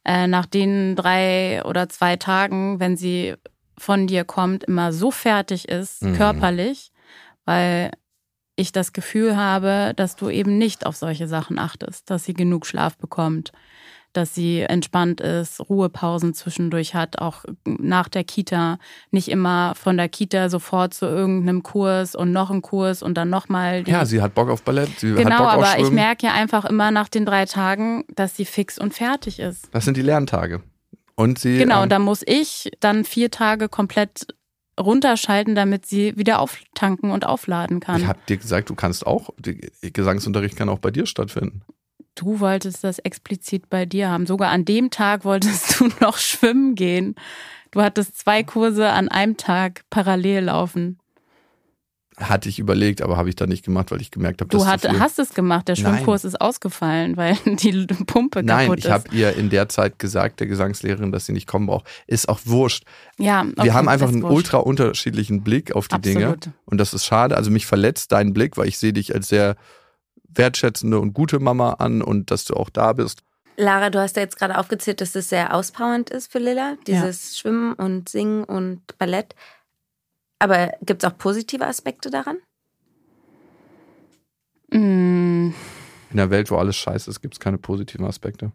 äh, nach den drei oder zwei Tagen, wenn sie von dir kommt, immer so fertig ist, Mhm. körperlich, weil ich das Gefühl habe, dass du eben nicht auf solche Sachen achtest, dass sie genug Schlaf bekommt, dass sie entspannt ist, Ruhepausen zwischendurch hat, auch nach der Kita, nicht immer von der Kita sofort zu irgendeinem Kurs und noch ein Kurs und dann nochmal Ja, sie hat Bock auf Ballett, sie hat Genau, Bock auf aber ich merke ja einfach immer nach den drei Tagen, dass sie fix und fertig ist. das sind die Lerntage. Und sie. Genau, ähm, und da muss ich dann vier Tage komplett runterschalten, damit sie wieder auftanken und aufladen kann. ich habe dir gesagt, du kannst auch, Gesangsunterricht kann auch bei dir stattfinden. Du wolltest das explizit bei dir haben. Sogar an dem Tag wolltest du [LAUGHS] noch schwimmen gehen. Du hattest zwei Kurse an einem Tag parallel laufen. Hatte ich überlegt, aber habe ich dann nicht gemacht, weil ich gemerkt habe, Du das ist hat, hast es gemacht. Der Nein. Schwimmkurs ist ausgefallen, weil [LAUGHS] die Pumpe Nein, kaputt ich ist. habe ihr in der Zeit gesagt, der Gesangslehrerin, dass sie nicht kommen braucht. Ist auch wurscht. ja, Wir okay, haben einfach einen wurscht. ultra unterschiedlichen Blick auf die Dinge. Absolut. Und das ist schade. Also mich verletzt dein Blick, weil ich sehe dich als sehr wertschätzende und gute Mama an und dass du auch da bist. Lara, du hast ja jetzt gerade aufgezählt, dass es sehr auspowernd ist für Lilla, dieses Schwimmen und Singen und Ballett. Aber gibt es auch positive Aspekte daran? Mm, In der Welt, wo alles scheiße ist, gibt es keine positiven Aspekte.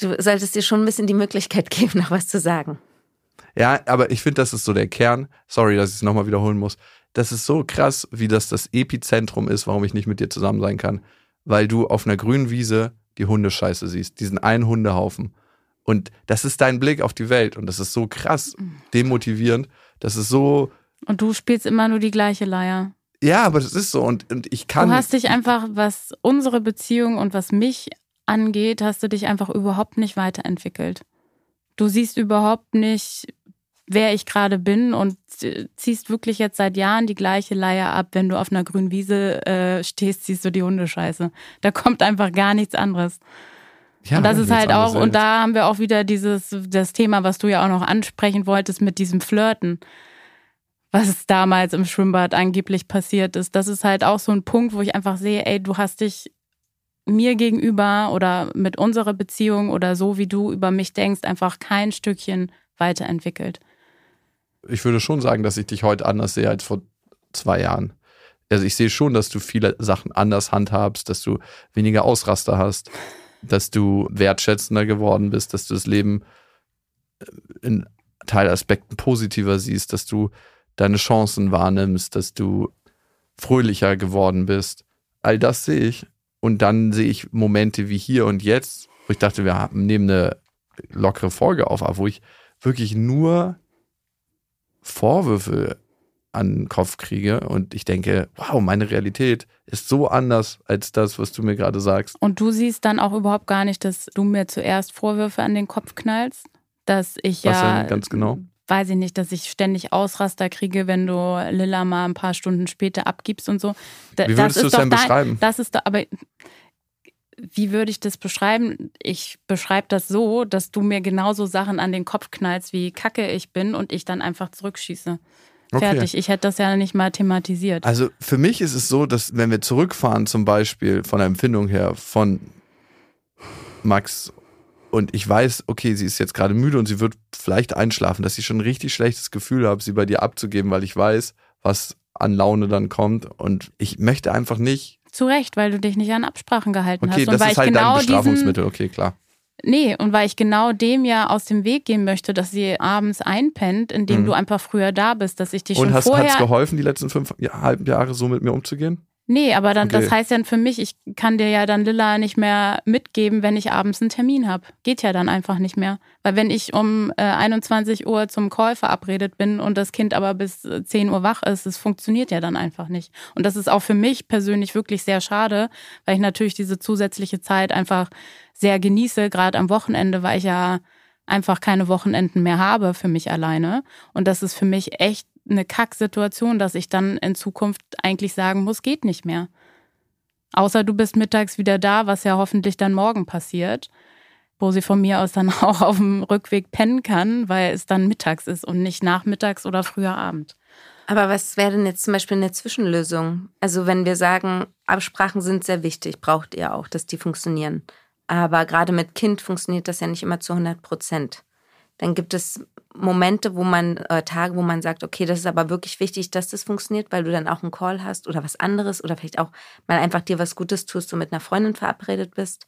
Du solltest dir schon ein bisschen die Möglichkeit geben, noch was zu sagen. Ja, aber ich finde, das ist so der Kern. Sorry, dass ich es nochmal wiederholen muss. Das ist so krass, wie das das Epizentrum ist, warum ich nicht mit dir zusammen sein kann. Weil du auf einer grünen Wiese die Hundescheiße siehst, diesen einen Hundehaufen. Und das ist dein Blick auf die Welt. Und das ist so krass demotivierend. Das ist so, Und du spielst immer nur die gleiche Leier. ja, aber das ist so. Und, und ich kann. Du hast dich einfach, was unsere Beziehung und was mich angeht, hast du dich einfach überhaupt nicht weiterentwickelt. Du siehst überhaupt nicht, wer ich gerade bin und ziehst wirklich jetzt seit Jahren die gleiche Leier ab. Wenn du auf einer grünen Wiese äh, stehst, siehst du die Hundescheiße. Da kommt einfach gar nichts anderes. ja, und das ist halt auch, und da haben wir auch wieder dieses, das Thema, was du ja auch noch ansprechen wolltest mit diesem Flirten, was damals im Schwimmbad angeblich passiert ist. Das ist halt auch so ein Punkt, wo ich einfach sehe, ey, du hast dich mir gegenüber oder mit unserer Beziehung oder so, wie du über mich denkst, einfach kein Stückchen weiterentwickelt. Ich würde schon sagen, dass ich dich heute anders sehe als vor zwei Jahren. Also ich sehe schon, dass du viele Sachen anders handhabst, dass du weniger Ausraster hast, dass du wertschätzender geworden bist, dass du das Leben äh, in Teilaspekten positiver siehst, dass du deine Chancen wahrnimmst, dass du fröhlicher geworden bist. All das sehe ich. Und dann sehe ich Momente wie hier und jetzt, wo ich dachte, wir nehmen eine lockere Folge auf, aber wo ich wirklich nur Vorwürfe an den Kopf kriege und ich denke, wow, meine Realität ist so anders als das, was du mir gerade sagst. Und du siehst dann auch überhaupt gar nicht, dass du mir zuerst Vorwürfe an den Kopf knallst, dass ich Was ja ganz genau? weiß ich nicht, dass ich ständig Ausraster kriege, wenn du Lilla mal ein paar Stunden später abgibst und so. Da- Wie würdest du es denn beschreiben? Das ist doch, aber wie würde ich das beschreiben? Ich beschreibe das so, dass du mir genauso Sachen an den Kopf knallst, wie kacke ich bin und ich dann einfach zurückschieße. Okay. Fertig. Ich hätte das ja nicht mal thematisiert. Also für mich ist es so, dass wenn wir zurückfahren, zum Beispiel von der Empfindung her von Max und ich weiß, okay, sie ist jetzt gerade müde und sie wird vielleicht einschlafen, dass ich schon ein richtig schlechtes Gefühl habe, sie bei dir abzugeben, weil ich weiß, was an Laune dann kommt und ich möchte einfach nicht, Zu Recht, weil du dich nicht an Absprachen gehalten okay, hast. Und das weil ist ich halt genau dein Bestrafungsmittel, okay, klar. Nee, und weil ich genau dem ja aus dem Weg gehen möchte, dass sie abends einpennt, indem Mhm. du einfach früher da bist, dass ich dich Und schon hast vorher. hat's geholfen, die letzten fünf ja, halben Jahre so mit mir umzugehen? Nee, aber dann, Okay. das heißt ja für mich, ich kann dir ja dann Lilla nicht mehr mitgeben, wenn ich abends einen Termin habe. Geht ja dann einfach nicht mehr. Weil wenn ich um äh, 21 Uhr zum Call verabredet bin und das Kind aber bis äh, 10 Uhr wach ist, das funktioniert ja dann einfach nicht. Und das ist auch für mich persönlich wirklich sehr schade, weil ich natürlich diese zusätzliche Zeit einfach sehr genieße, gerade am Wochenende, weil ich ja einfach keine Wochenenden mehr habe für mich alleine. Und das ist für mich echt eine Kacksituation, dass ich dann in Zukunft eigentlich sagen muss, geht nicht mehr. Außer du bist mittags wieder da, was ja hoffentlich dann morgen passiert, wo sie von mir aus dann [LAUGHS] auch auf dem Rückweg pennen kann, weil es dann mittags ist und nicht nachmittags oder früher Abend. Aber was wäre denn jetzt zum Beispiel eine Zwischenlösung? Also wenn wir sagen, Absprachen sind sehr wichtig, braucht ihr auch, dass die funktionieren. Aber gerade mit Kind funktioniert das ja nicht immer zu 100 Prozent. Dann gibt es Momente, wo man, äh, Tage, wo man sagt, okay, das ist aber wirklich wichtig, dass das funktioniert, weil du dann auch einen Call hast oder was anderes oder vielleicht auch mal einfach dir was Gutes tust, du mit einer Freundin verabredet bist.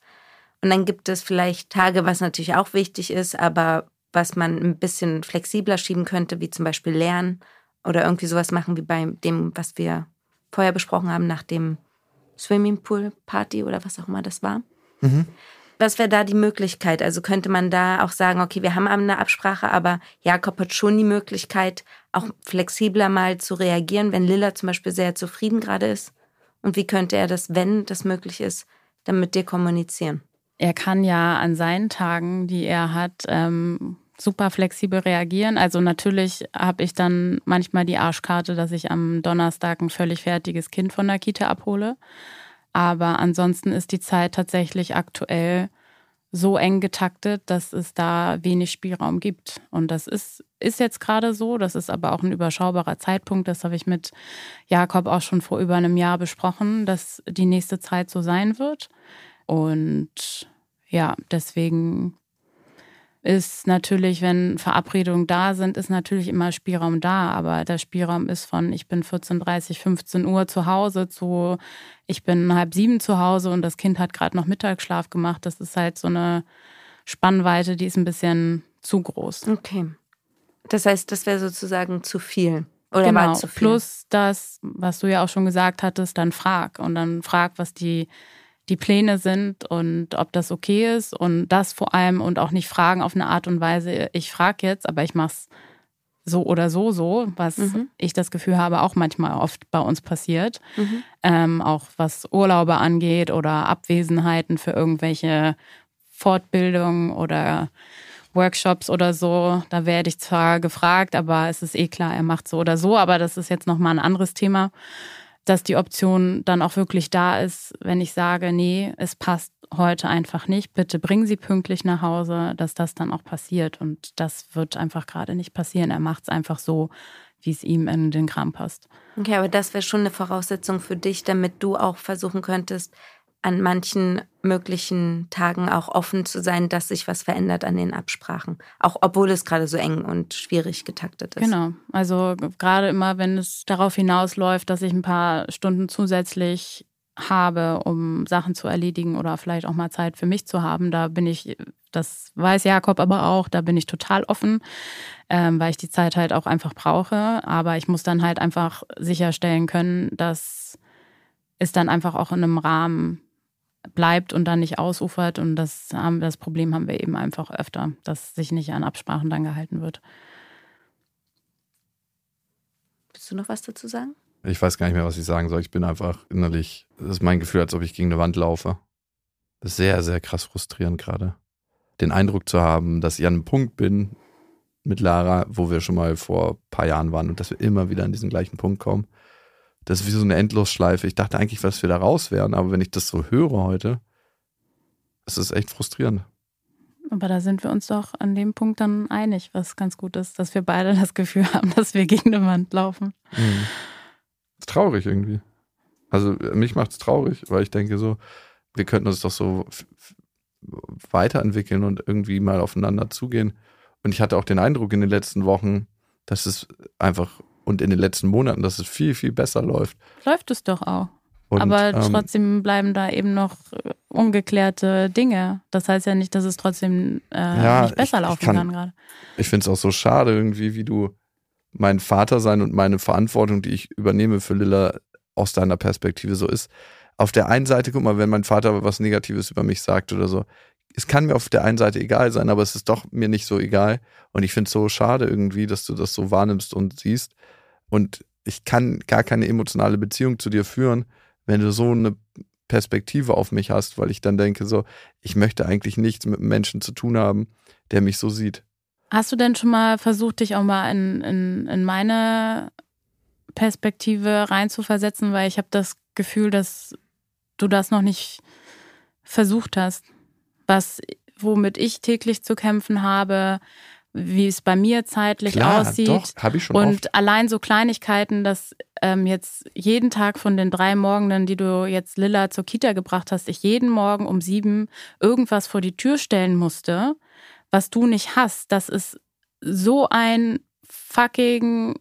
Und dann gibt es vielleicht Tage, was natürlich auch wichtig ist, aber was man ein bisschen flexibler schieben könnte, wie zum Beispiel Lernen oder irgendwie sowas machen wie bei dem, was wir vorher besprochen haben, nach dem Swimmingpool-Party oder was auch immer das war. Was wäre da die Möglichkeit? Also könnte man da auch sagen, okay, wir haben eine Absprache, aber Jakob hat schon die Möglichkeit, auch flexibler mal zu reagieren, wenn Lilla zum Beispiel sehr zufrieden gerade ist. Und wie könnte er das, wenn das möglich ist, dann mit dir kommunizieren? Er kann ja an seinen Tagen, die er hat, ähm, super flexibel reagieren. Also natürlich habe ich dann manchmal die Arschkarte, dass ich am Donnerstag ein völlig fertiges Kind von der Kita abhole. Aber ansonsten ist die Zeit tatsächlich aktuell so eng getaktet, dass es da wenig Spielraum gibt. Und das ist, ist jetzt gerade so. Das ist aber auch ein überschaubarer Zeitpunkt. Das habe ich mit Jakob auch schon vor über einem Jahr besprochen, dass die nächste Zeit so sein wird. Und ja, deswegen ist natürlich, wenn Verabredungen da sind, ist natürlich immer Spielraum da. Aber der Spielraum ist von, ich bin 14.30, 15 Uhr zu Hause zu, ich bin halb sieben zu Hause und das Kind hat gerade noch Mittagsschlaf gemacht. Das ist halt so eine Spannweite, die ist ein bisschen zu groß. Okay. Das heißt, das wäre sozusagen zu viel. Oder genau. zu viel? Plus das, was du ja auch schon gesagt hattest, dann frag. Und dann frag, was die, die Pläne sind und ob das okay ist. Und das vor allem und auch nicht fragen auf eine Art und Weise, ich frage jetzt, aber ich mach's so oder so, so, was Mhm. ich das Gefühl habe, auch manchmal oft bei uns passiert. Mhm. Ähm, auch was Urlaube angeht oder Abwesenheiten für irgendwelche Fortbildungen oder Workshops oder so. Da werde ich zwar gefragt, aber es ist eh klar, er macht so oder so. Aber das ist jetzt nochmal ein anderes Thema, dass die Option dann auch wirklich da ist, wenn ich sage, nee, es passt heute einfach nicht, bitte bringen Sie pünktlich nach Hause, dass das dann auch passiert. Und das wird einfach gerade nicht passieren. Er macht es einfach so, wie es ihm in den Kram passt. Okay, aber das wäre schon eine Voraussetzung für dich, damit du auch versuchen könntest, an manchen möglichen Tagen auch offen zu sein, dass sich was verändert an den Absprachen. Auch obwohl es gerade so eng und schwierig getaktet ist. Genau. Also gerade immer, wenn es darauf hinausläuft, dass ich ein paar Stunden zusätzlich habe, um Sachen zu erledigen oder vielleicht auch mal Zeit für mich zu haben, da bin ich, das weiß Jakob aber auch, da bin ich total offen, ähm, weil ich die Zeit halt auch einfach brauche. Aber ich muss dann halt einfach sicherstellen können, dass es dann einfach auch in einem Rahmen bleibt und dann nicht ausufert. Und das, haben, das Problem haben wir eben einfach öfter, dass sich nicht an Absprachen dann gehalten wird. Willst du noch was dazu sagen? Ich weiß gar nicht mehr, was ich sagen soll. Ich bin einfach innerlich, das ist mein Gefühl, als ob ich gegen eine Wand laufe. Das ist sehr, sehr krass frustrierend gerade. Den Eindruck zu haben, dass ich an einem Punkt bin mit Lara, wo wir schon mal vor ein paar Jahren waren und dass wir immer wieder an diesen gleichen Punkt kommen. Das ist wie so eine Endlosschleife. Ich dachte eigentlich, dass wir da raus wären, aber wenn ich das so höre heute, ist es echt frustrierend. Aber da sind wir uns doch an dem Punkt dann einig, was ganz gut ist, dass wir beide das Gefühl [LAUGHS] haben, dass wir gegen eine Wand laufen. Mhm. Ist traurig irgendwie. Also mich macht es traurig, weil ich denke so, wir könnten uns doch so weiterentwickeln und irgendwie mal aufeinander zugehen. Und ich hatte auch den Eindruck in den letzten Wochen, dass es einfach und in den letzten Monaten, dass es viel, viel besser läuft. Läuft es doch auch. Und, Aber ähm, trotzdem bleiben da eben noch äh, ungeklärte Dinge. Das heißt ja nicht, dass es trotzdem äh, Ja, nicht besser ich- ich laufen kann- kann gerade. ich finde es auch so schade irgendwie, wie du mein Vater sein und meine Verantwortung, die ich übernehme für Lilla, aus deiner Perspektive so ist. Auf der einen Seite, guck mal, wenn mein Vater was Negatives über mich sagt oder so, es kann mir auf der einen Seite egal sein, aber es ist doch mir nicht so egal. Und ich finde es so schade irgendwie, dass du das so wahrnimmst und siehst. Und ich kann gar keine emotionale Beziehung zu dir führen, wenn du so eine Perspektive auf mich hast, weil ich dann denke, so, ich möchte eigentlich nichts mit einem Menschen zu tun haben, der mich so sieht. Hast du denn schon mal versucht, dich auch mal in, in, in meine Perspektive reinzuversetzen? Weil ich habe das Gefühl, dass du das noch nicht versucht hast. Was, womit ich täglich zu kämpfen habe, wie es bei mir zeitlich Klar, aussieht. doch, habe ich schon Und oft. allein so Kleinigkeiten, dass ähm, jetzt jeden Tag von den drei Morgenen, die du jetzt Lilla zur Kita gebracht hast, ich jeden Morgen um sieben irgendwas vor die Tür stellen musste, was du nicht hast. Das ist so ein fucking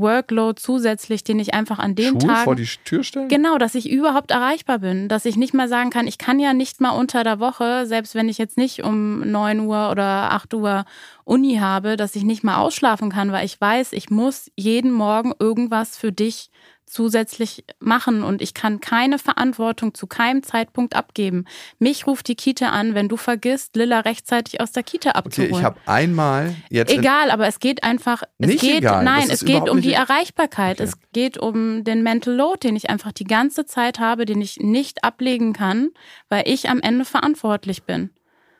Workload zusätzlich, den ich einfach an den Schuhe Tagen vor die Tür stellen? Genau, dass ich überhaupt erreichbar bin. Dass ich nicht mal sagen kann, ich kann ja nicht mal unter der Woche, selbst wenn ich jetzt nicht um 9 Uhr oder 8 Uhr Uni habe, dass ich nicht mal ausschlafen kann, weil ich weiß, ich muss jeden Morgen irgendwas für dich zusätzlich machen und ich kann keine Verantwortung zu keinem Zeitpunkt abgeben. Mich ruft die Kita an, wenn du vergisst, Lilla rechtzeitig aus der Kita Okay, abzuholen. ich habe einmal jetzt. Egal, aber es geht einfach, es Nicht geht, egal, nein, es geht um die e- Erreichbarkeit. Okay. Es geht um den Mental Load, den ich einfach die ganze Zeit habe, den ich nicht ablegen kann, weil ich am Ende verantwortlich bin.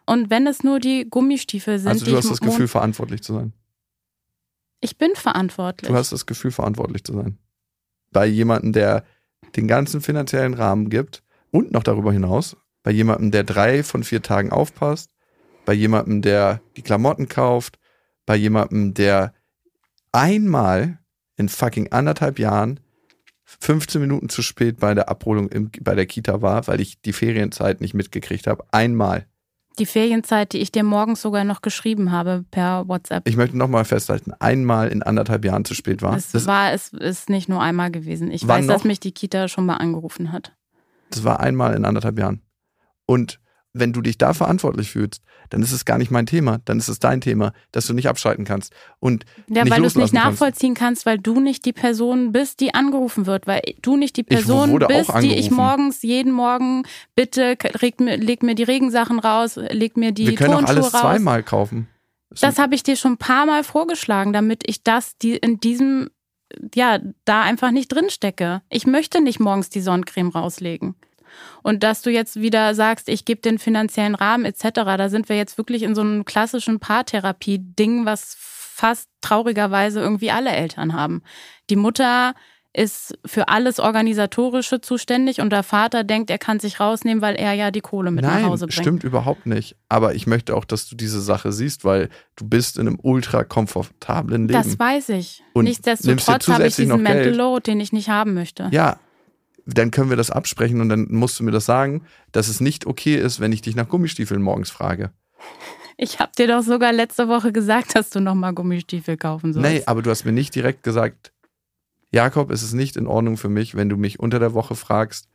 Und wenn es nur die Gummistiefel sind, also du hast das Gefühl, verantwortlich zu sein. ich bin verantwortlich. Du hast das Gefühl, verantwortlich zu sein. Bei jemandem, der den ganzen finanziellen Rahmen gibt und noch darüber hinaus, bei jemandem, der drei von vier Tagen aufpasst, bei jemandem, der die Klamotten kauft, bei jemandem, der einmal in fucking anderthalb Jahren 15 Minuten zu spät bei der Abholung im, bei der Kita war, weil ich die Ferienzeit nicht mitgekriegt habe. Einmal. Die Ferienzeit, die ich dir morgens sogar noch geschrieben habe per WhatsApp. Ich möchte nochmal festhalten, einmal in anderthalb Jahren zu spät war. Es Das, war, es ist nicht nur einmal gewesen. Ich weiß, dass noch? mich die Kita schon mal angerufen hat. das war einmal in anderthalb Jahren. Und wenn du dich da verantwortlich fühlst, dann ist es gar nicht mein Thema, dann ist es dein Thema, dass du nicht abschalten kannst. Und Ja, nicht weil du es nicht loslassen kannst. nachvollziehen kannst, weil du nicht die Person bist, die angerufen wird, weil du nicht die Person bist, die ich morgens, jeden Morgen, bitte reg mir, leg mir die Regensachen raus, leg mir die Wir können auch alles raus. zweimal kaufen. Das habe ich dir schon ein paar Mal vorgeschlagen, damit ich das die in diesem, ja, da einfach nicht drin stecke. Ich möchte nicht morgens die Sonnencreme rauslegen. Und dass du jetzt wieder sagst, ich gebe den finanziellen Rahmen etc., da sind wir jetzt wirklich in so einem klassischen Paartherapie-Ding, was fast traurigerweise irgendwie alle Eltern haben. Die Mutter ist für alles Organisatorische zuständig und der Vater denkt, er kann sich rausnehmen, weil er ja die Kohle mit Nein, nach Hause bringt. stimmt überhaupt nicht. Aber ich möchte auch, dass du diese Sache siehst, weil du bist in einem ultra komfortablen Leben. Das weiß ich. Und Nichtsdestotrotz habe ich diesen Geld. Mental Load, den ich nicht haben möchte. ja, dann können wir das absprechen und dann musst du mir das sagen, dass es nicht okay ist, wenn ich dich nach Gummistiefeln morgens frage. Ich habe dir doch sogar letzte Woche gesagt, dass du nochmal Gummistiefel kaufen sollst. Nee, aber du hast mir nicht direkt gesagt, Jakob, es ist nicht in Ordnung für mich, wenn du mich unter der Woche fragst,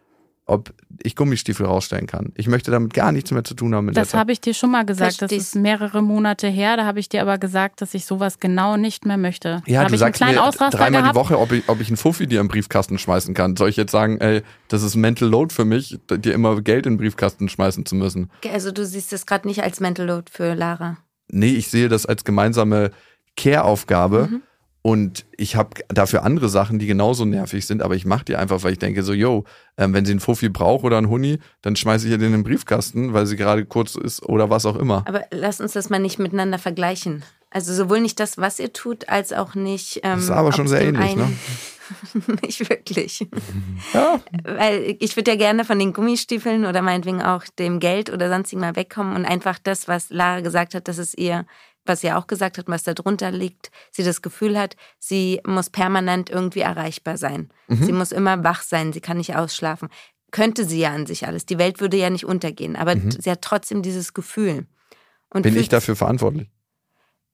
ob ich Gummistiefel rausstellen kann. Ich möchte damit gar nichts mehr zu tun haben. das habe ich dir schon mal gesagt. Verstehst. Das ist mehrere Monate her. Da habe ich dir aber gesagt, dass ich sowas genau nicht mehr möchte. Ja, da habe du ich einen sagst kleinen mir Ausraster dreimal gehabt. die Woche, ob ich, ob ich einen Fuffi dir im Briefkasten schmeißen kann. Soll ich jetzt sagen, ey, das ist Mental Load für mich, dir immer Geld in den Briefkasten schmeißen zu müssen? Also du siehst es gerade nicht als Mental Load für Lara. Nee, ich sehe das als gemeinsame Care-Aufgabe. Mhm. Und ich habe dafür andere Sachen, die genauso nervig sind, aber ich mache die einfach, weil ich denke so, yo, ähm, wenn sie einen Fuffi braucht oder einen Huni, dann schmeiße ich ihr den in den Briefkasten, weil sie gerade kurz ist oder was auch immer. Aber lass uns das mal nicht miteinander vergleichen. Also sowohl nicht das, was ihr tut, als auch nicht. Ähm, Das ist aber schon sehr ähnlich, ne? [LAUGHS] nicht wirklich. Ja, Weil ich würde ja gerne von den Gummistiefeln oder meinetwegen auch dem Geld oder sonstigem mal wegkommen und einfach das, was Lara gesagt hat, dass es ihr, was sie auch gesagt hat, was da drunter liegt, sie das Gefühl hat, sie muss permanent irgendwie erreichbar sein. Mhm. Sie muss immer wach sein, sie kann nicht ausschlafen. Könnte sie ja an sich alles. Die Welt würde ja nicht untergehen, aber sie hat trotzdem dieses Gefühl. Und Mhm. bin ich dafür verantwortlich?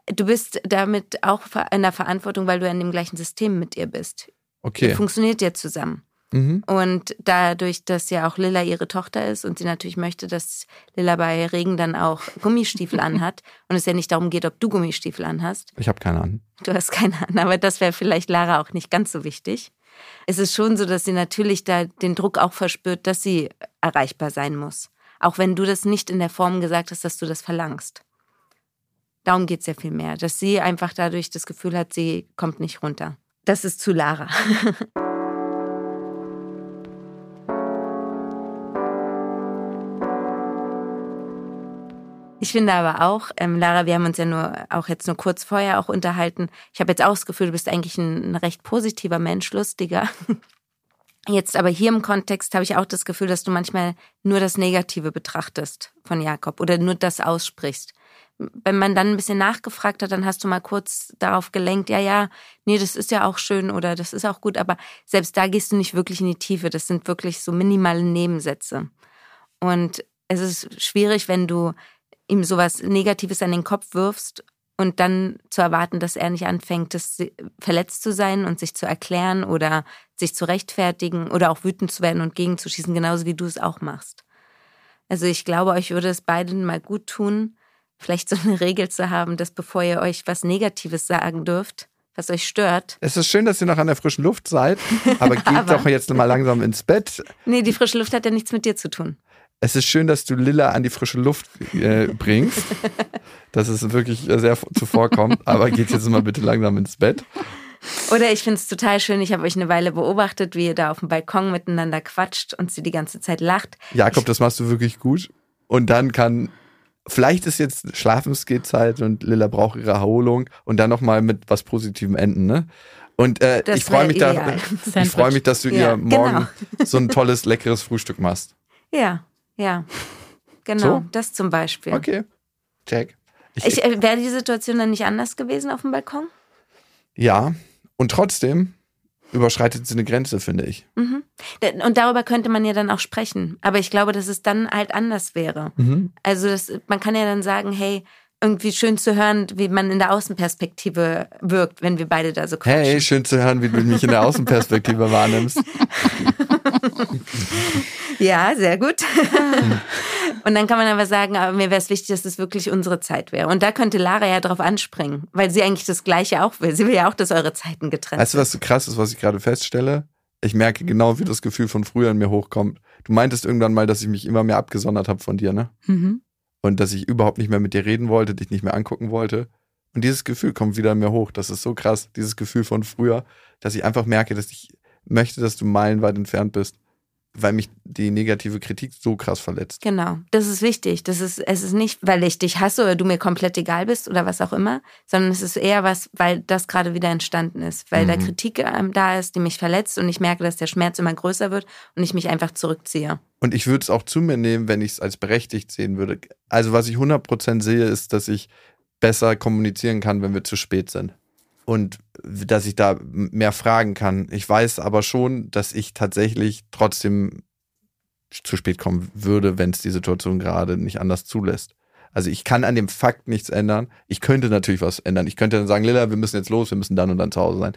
Du bist damit auch in der Verantwortung, weil du in dem gleichen System mit ihr bist. Ihr Okay. funktioniert ja zusammen. Mhm. Und dadurch, dass ja auch Lilla ihre Tochter ist und sie natürlich möchte, dass Lilla bei Regen dann auch Gummistiefel [LAUGHS] anhat und es ja nicht darum geht, ob du Gummistiefel anhast. Ich habe keine Ahnung. Du hast keine an, aber das wäre vielleicht Lara auch nicht ganz so wichtig. Es ist schon so, dass sie natürlich da den Druck auch verspürt, dass sie erreichbar sein muss. Auch wenn du das nicht in der Form gesagt hast, dass du das verlangst. Darum geht es ja viel mehr, dass sie einfach dadurch das Gefühl hat, sie kommt nicht runter. Das ist zu Lara. [LAUGHS] Ich finde aber auch, ähm, Lara, wir haben uns ja nur auch jetzt nur kurz vorher auch unterhalten. Ich habe jetzt auch das Gefühl, du bist eigentlich ein, ein recht positiver Mensch, lustiger. [LAUGHS] Jetzt aber hier im Kontext habe ich auch das Gefühl, dass du manchmal nur das Negative betrachtest von Jakob oder nur das aussprichst. Wenn man dann ein bisschen nachgefragt hat, dann hast du mal kurz darauf gelenkt, ja, ja, nee, das ist ja auch schön oder das ist auch gut, aber selbst da gehst du nicht wirklich in die Tiefe. Das sind wirklich so minimale Nebensätze. Und es ist schwierig, wenn du ihm sowas Negatives an den Kopf wirfst und dann zu erwarten, dass er nicht anfängt, das verletzt zu sein und sich zu erklären oder sich zu rechtfertigen oder auch wütend zu werden und gegenzuschießen, genauso wie du es auch machst. Also ich glaube, euch würde es beiden mal gut tun, vielleicht so eine [LAUGHS] Regel zu haben, dass bevor ihr euch was Negatives sagen dürft, was euch stört. Es ist schön, dass ihr noch an der frischen Luft seid, [LAUGHS] aber geht Aber- doch jetzt mal langsam ins Bett. Nee, die frische Luft hat ja nichts mit dir zu tun. Es ist schön, dass du Lilla an die frische Luft äh, bringst. Das ist wirklich sehr zuvorkommt, aber geht jetzt mal bitte langsam ins Bett. Oder ich finde es total schön, ich habe euch eine Weile beobachtet, wie ihr da auf dem Balkon miteinander quatscht und sie die ganze Zeit lacht. Jakob, das machst du wirklich gut. Und dann kann, vielleicht ist jetzt Schlafensgehzeit und Lilla braucht ihre Erholung und dann nochmal mit was Positivem enden, ne? Und äh, ich freue mich, da, [LAUGHS] ich freue mich, dass du Ja, ihr morgen genau. so ein tolles, leckeres Frühstück machst. Ja, ja. Genau, So? das zum Beispiel. Okay, check. Ich, Ich, äh, Wäre die Situation dann nicht anders gewesen auf dem Balkon? ja, und trotzdem überschreitet sie eine Grenze, finde ich. Mhm. Und darüber könnte man ja dann auch sprechen. Aber ich glaube, dass es dann halt anders wäre. Mhm. Also das, man kann ja dann sagen, hey, irgendwie schön zu hören, wie man in der Außenperspektive wirkt, wenn wir beide da so quatschen. Hey, schön zu hören, wie du mich in der Außenperspektive wahrnimmst. [LAUGHS] Ja, sehr gut. [LAUGHS] und dann kann man aber sagen, aber mir wäre es wichtig, dass es wirklich unsere Zeit wäre. Und da könnte Lara ja drauf anspringen, weil sie eigentlich das Gleiche auch will. Sie will ja auch, dass eure Zeiten getrennt Weißt du, was so krass ist, was ich gerade feststelle? Ich merke genau, wie das Gefühl von früher in mir hochkommt. Du meintest irgendwann mal, dass ich mich immer mehr abgesondert habe von dir, ne? Mhm. Und dass ich überhaupt nicht mehr mit dir reden wollte, dich nicht mehr angucken wollte. Und dieses Gefühl kommt wieder in mir hoch. Das ist so krass, dieses Gefühl von früher, dass ich einfach merke, dass ich möchte, dass du meilenweit entfernt bist, weil mich die negative Kritik so krass verletzt. Genau, das ist wichtig. Das ist, es ist nicht, weil ich dich hasse oder du mir komplett egal bist oder was auch immer, sondern es ist eher was, weil das gerade wieder entstanden ist, weil da Mhm. Kritik ähm, da ist, die mich verletzt und ich merke, dass der Schmerz immer größer wird und ich mich einfach zurückziehe. Und ich würde es auch zu mir nehmen, wenn ich es als berechtigt sehen würde. Also was ich 100% sehe, ist, dass ich besser kommunizieren kann, wenn wir zu spät sind. Und dass ich da mehr fragen kann. Ich weiß aber schon, dass ich tatsächlich trotzdem zu spät kommen würde, wenn es die Situation gerade nicht anders zulässt. Also ich kann an dem Fakt nichts ändern. Ich könnte natürlich was ändern. Ich könnte dann sagen, Lilla, wir müssen jetzt los, wir müssen dann und dann zu Hause sein.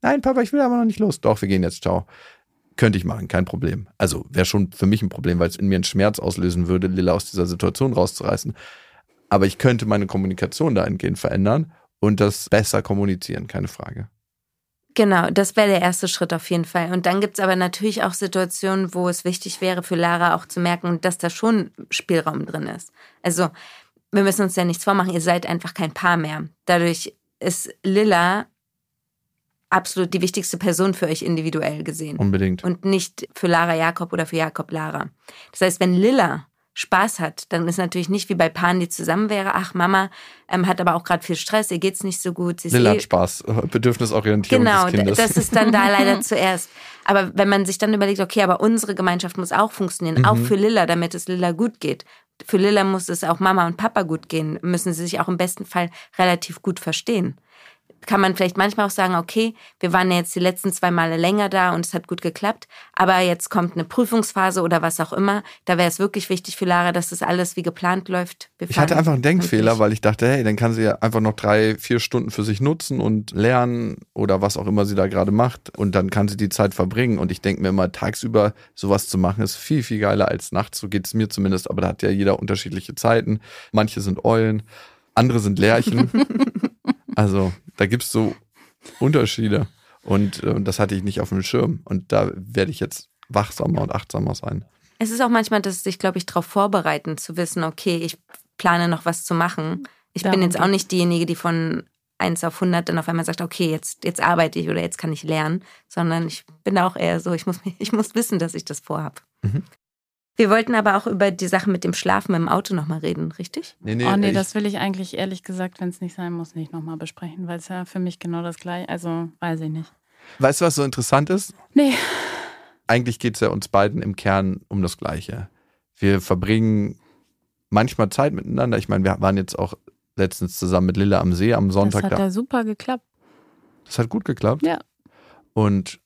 Nein, Papa, ich will aber noch nicht los. Doch, wir gehen jetzt, ciao. Könnte ich machen, kein Problem. Also wäre schon für mich ein Problem, weil es in mir einen Schmerz auslösen würde, Lilla aus dieser Situation rauszureißen. Aber ich könnte meine Kommunikation dahingehend verändern und das besser kommunizieren, keine Frage. Genau, das wäre der erste Schritt auf jeden Fall. Und dann gibt es aber natürlich auch Situationen, wo es wichtig wäre für Lara auch zu merken, dass da schon Spielraum drin ist. Also wir müssen uns ja nichts vormachen, ihr seid einfach kein Paar mehr. Dadurch ist Lilla absolut die wichtigste Person für euch individuell gesehen. Unbedingt. Und nicht für Lara Jakob oder für Jakob Lara. Das heißt, wenn Lilla Spaß hat, dann ist natürlich nicht wie bei Paaren, die zusammen wäre, ach, Mama ähm, hat aber auch gerade viel Stress, ihr geht's nicht so gut. Sie Lilla eh hat Spaß, [LAUGHS] Bedürfnisorientierung Genau, des Kindes. das ist dann da [LAUGHS] leider zuerst. Aber wenn man sich dann überlegt, okay, aber unsere Gemeinschaft muss auch funktionieren, auch Mhm. für Lilla, damit es Lilla gut geht. Für Lilla muss es auch Mama und Papa gut gehen, müssen sie sich auch im besten Fall relativ gut verstehen. Kann man vielleicht manchmal auch sagen, okay, wir waren ja jetzt die letzten zwei Male länger da und es hat gut geklappt, aber jetzt kommt eine Prüfungsphase oder was auch immer. Da wäre es wirklich wichtig für Lara, dass das alles wie geplant läuft. Ich hatte einfach einen Denkfehler, weil ich dachte, hey, dann kann sie ja einfach noch drei, vier Stunden für sich nutzen und lernen oder was auch immer sie da gerade macht. Und dann kann sie die Zeit verbringen. Und ich denke mir immer, tagsüber sowas zu machen, ist viel, viel geiler als nachts. So geht es mir zumindest. Aber da hat ja jeder unterschiedliche Zeiten. Manche sind Eulen, andere sind Lerchen. [LAUGHS] also da gibt es so Unterschiede. Und äh, das hatte ich nicht auf dem Schirm. Und da werde ich jetzt wachsamer und achtsamer sein. Es ist auch manchmal, dass sich, glaube ich, darauf vorbereiten, zu wissen, okay, ich plane noch was zu machen. Ich bin Darum jetzt auch nicht diejenige, die von 1 auf 100 dann auf einmal sagt, okay, jetzt, jetzt arbeite ich oder jetzt kann ich lernen, sondern ich bin auch eher so, ich muss, mich- ich muss wissen, dass ich das vorhab. Mhm. Wir wollten aber auch über die Sache mit dem Schlafen im Auto nochmal reden, richtig? Nee, nee, oh nee, das will ich eigentlich ehrlich gesagt, wenn es nicht sein muss, nicht nochmal besprechen, weil es ja für mich genau das gleiche, also weiß ich nicht. weißt du, was so interessant ist? Nee, eigentlich geht es ja uns beiden im Kern um das Gleiche. Wir verbringen manchmal Zeit miteinander. Ich meine, wir waren jetzt auch letztens zusammen mit Lilla am See am Sonntag das hat da. ja super geklappt. Das hat gut geklappt. Ja. Und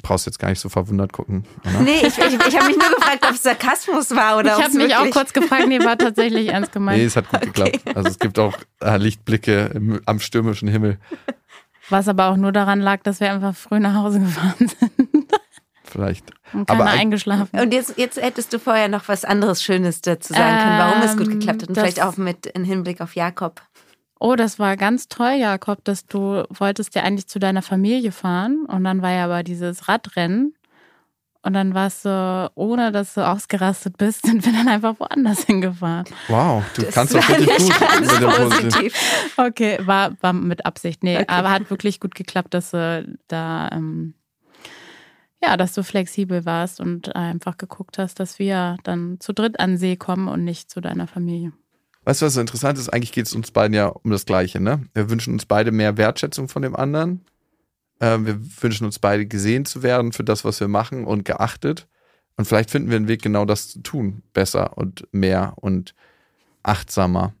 brauchst jetzt gar nicht so verwundert gucken. Oder? Nee, ich, ich, ich habe mich nur gefragt, ob es Sarkasmus war oder ich habe es mich auch kurz gefragt, nee, war tatsächlich ernst [LAUGHS] gemeint. Nee, es hat gut geklappt. Also es gibt auch äh, Lichtblicke im, am stürmischen Himmel. Was aber auch nur daran lag, dass wir einfach früh nach Hause gefahren sind [LAUGHS] Vielleicht. und Aber keiner ein- eingeschlafen. Und jetzt, jetzt hättest du vorher noch was anderes Schönes dazu sagen können, warum es gut Ähm, geklappt hat. Und vielleicht auch mit in Hinblick auf Jakob. Oh, das war ganz toll, Jakob, dass du wolltest ja eigentlich zu deiner Familie fahren und dann war ja aber dieses Radrennen und dann warst du, ohne dass du ausgerastet bist, [LAUGHS] sind wir dann einfach woanders hingefahren. Wow, du Das kannst richtig nicht gut ganz positiv. Okay, war, war mit Absicht. Nee, Okay. aber hat wirklich gut geklappt, dass du da, ähm, ja, dass du flexibel warst und einfach geguckt hast, dass wir dann zu dritt an See kommen und nicht zu deiner Familie. Weißt du, was so interessant ist? Eigentlich geht es uns beiden ja um das Gleiche, ne? Wir wünschen uns beide mehr Wertschätzung von dem anderen. Ähm, wir wünschen uns beide gesehen zu werden für das, was wir machen und geachtet. Und vielleicht finden wir einen Weg, genau das zu tun. Besser und mehr und achtsamer.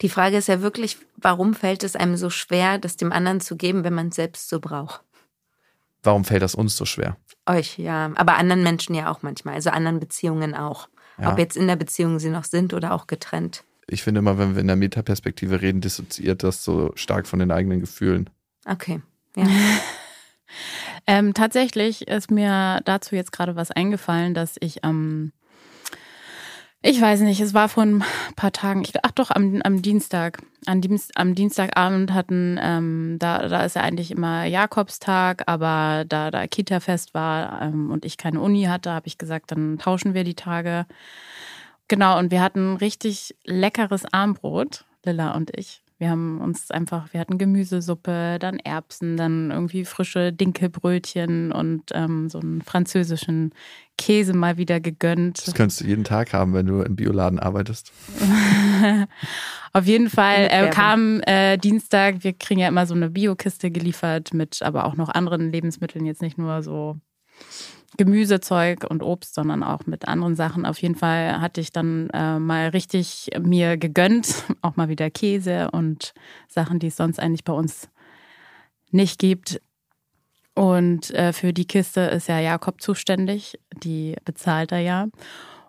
Die Frage ist ja wirklich, warum fällt es einem so schwer, das dem anderen zu geben, wenn man es selbst so braucht? Warum fällt das uns so schwer? Euch, ja. Aber anderen Menschen ja auch manchmal, also anderen Beziehungen auch. Ja. Ob jetzt in der Beziehung sie noch sind oder auch getrennt. Ich finde immer, wenn wir in der Metaperspektive reden, dissoziiert das so stark von den eigenen Gefühlen. Okay. Ja. [LAUGHS] [LAUGHS] Ähm, tatsächlich ist mir dazu jetzt gerade was eingefallen, dass ich am, ich weiß nicht, es war vor ein paar Tagen, ich, ach doch, am, am Dienstag. Am, Dienst, am Dienstagabend hatten, ähm, da, da ist ja eigentlich immer Jakobstag, aber da da Kita-Fest war ähm, und ich keine Uni hatte, habe ich gesagt, dann tauschen wir die Tage. Genau, und wir hatten richtig leckeres Armbrot, Lilla und ich. Wir haben uns einfach, wir hatten Gemüsesuppe, dann Erbsen, dann irgendwie frische Dinkelbrötchen und ähm, so einen französischen Käse mal wieder gegönnt. Das könntest du jeden Tag haben, wenn du im Bioladen arbeitest. [LAUGHS] Auf jeden Fall äh, kam äh, Dienstag, wir kriegen ja immer so eine Biokiste geliefert mit aber auch noch anderen Lebensmitteln, jetzt nicht nur so Gemüsezeug und Obst, sondern auch mit anderen Sachen. Auf jeden Fall hatte ich dann äh, mal richtig mir gegönnt, [LAUGHS] auch mal wieder Käse und Sachen, die es sonst eigentlich bei uns nicht gibt. Und äh, für die Kiste ist ja Jakob zuständig, die bezahlt er ja.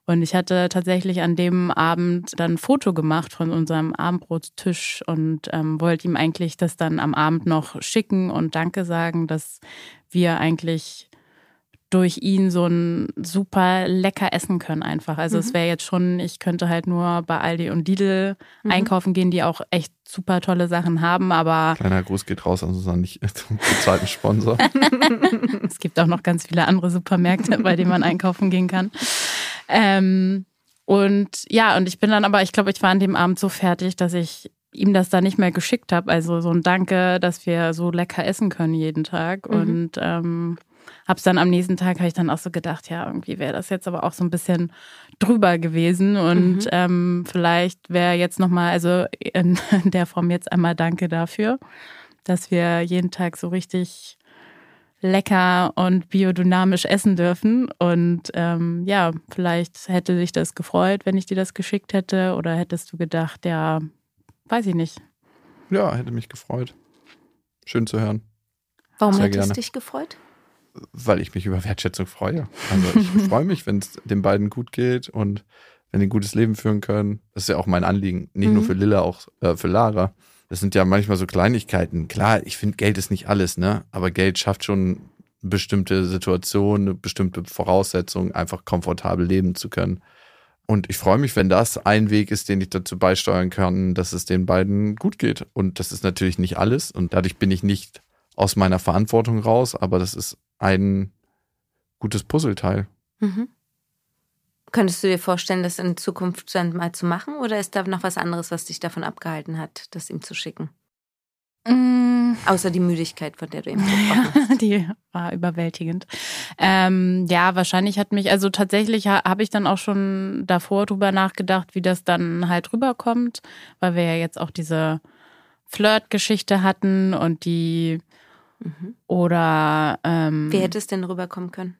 Und ich hatte tatsächlich an dem Abend dann ein Foto gemacht von unserem Abendbrotstisch und ähm, wollte ihm eigentlich das dann am Abend noch schicken und Danke sagen, dass wir eigentlich durch ihn so ein super lecker essen können einfach. Also mhm. es wäre jetzt schon, ich könnte halt nur bei Aldi und Lidl mhm. einkaufen gehen, die auch echt super tolle Sachen haben, aber. Kleiner Gruß geht raus an also nicht [LAUGHS] zum zweiten Sponsor. [LAUGHS] es gibt auch noch ganz viele andere Supermärkte, bei denen man einkaufen gehen kann. Ähm, und ja, und ich bin dann aber, ich glaube, ich war an dem Abend so fertig, dass ich ihm das da nicht mehr geschickt habe. Also so ein Danke, dass wir so lecker essen können jeden Tag. Mhm. Und ähm, hab's dann am nächsten Tag, habe ich dann auch so gedacht, ja, irgendwie wäre das jetzt aber auch so ein bisschen drüber gewesen. Und mhm. ähm, vielleicht wäre jetzt nochmal, also [LAUGHS] in der Form jetzt einmal Danke dafür, dass wir jeden Tag so richtig lecker und biodynamisch essen dürfen. Und ähm, ja, vielleicht hätte dich das gefreut, wenn ich dir das geschickt hätte. Oder hättest du gedacht, ja, weiß ich nicht. Ja, hätte mich gefreut. Schön zu hören. Warum Sehr hätte es dich gefreut? Weil ich mich über Wertschätzung freue. Also ich [LAUGHS] freue mich, wenn es den beiden gut geht und wenn die ein gutes Leben führen können. Das ist ja auch mein Anliegen. Nicht mhm. nur für Lilla, auch äh, für Lara. Das sind ja manchmal so Kleinigkeiten. Klar, ich finde, Geld ist nicht alles, ne? Aber Geld schafft schon bestimmte Situationen, bestimmte Voraussetzungen, einfach komfortabel leben zu können. Und ich freue mich, wenn das ein Weg ist, den ich dazu beisteuern kann, dass es den beiden gut geht. Und das ist natürlich nicht alles. Und dadurch bin ich nicht aus meiner Verantwortung raus, aber das ist ein gutes Puzzleteil. Mhm. Könntest du dir vorstellen, das in Zukunft dann mal zu machen? Oder ist da noch was anderes, was dich davon abgehalten hat, das ihm zu schicken? Mm. Außer die Müdigkeit, von der du eben [LAUGHS] gesprochen hast. Ja, die war überwältigend. Ähm, ja, wahrscheinlich hat mich, also tatsächlich ha, habe ich dann auch schon davor drüber nachgedacht, wie das dann halt rüberkommt, weil wir ja jetzt auch diese Flirt-Geschichte hatten und die mhm. oder ähm, Wie hätte es denn rüberkommen können?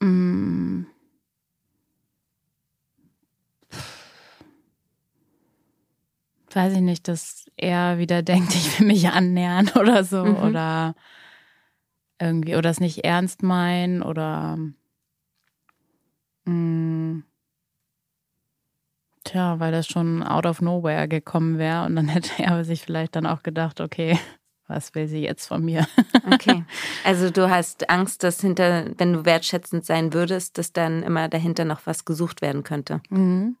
Mm. weiß ich nicht, dass er wieder denkt, ich will mich annähern [LAUGHS] oder so mhm. oder irgendwie oder es nicht ernst meinen oder mh, mm, tja, weil das schon out of nowhere gekommen wäre und dann [LAUGHS] hätte er sich vielleicht dann auch gedacht, okay, was will sie jetzt von mir? [LAUGHS] okay. Also du hast Angst, dass hinter, wenn du wertschätzend sein würdest, dass dann immer dahinter noch was gesucht werden könnte. Mhm.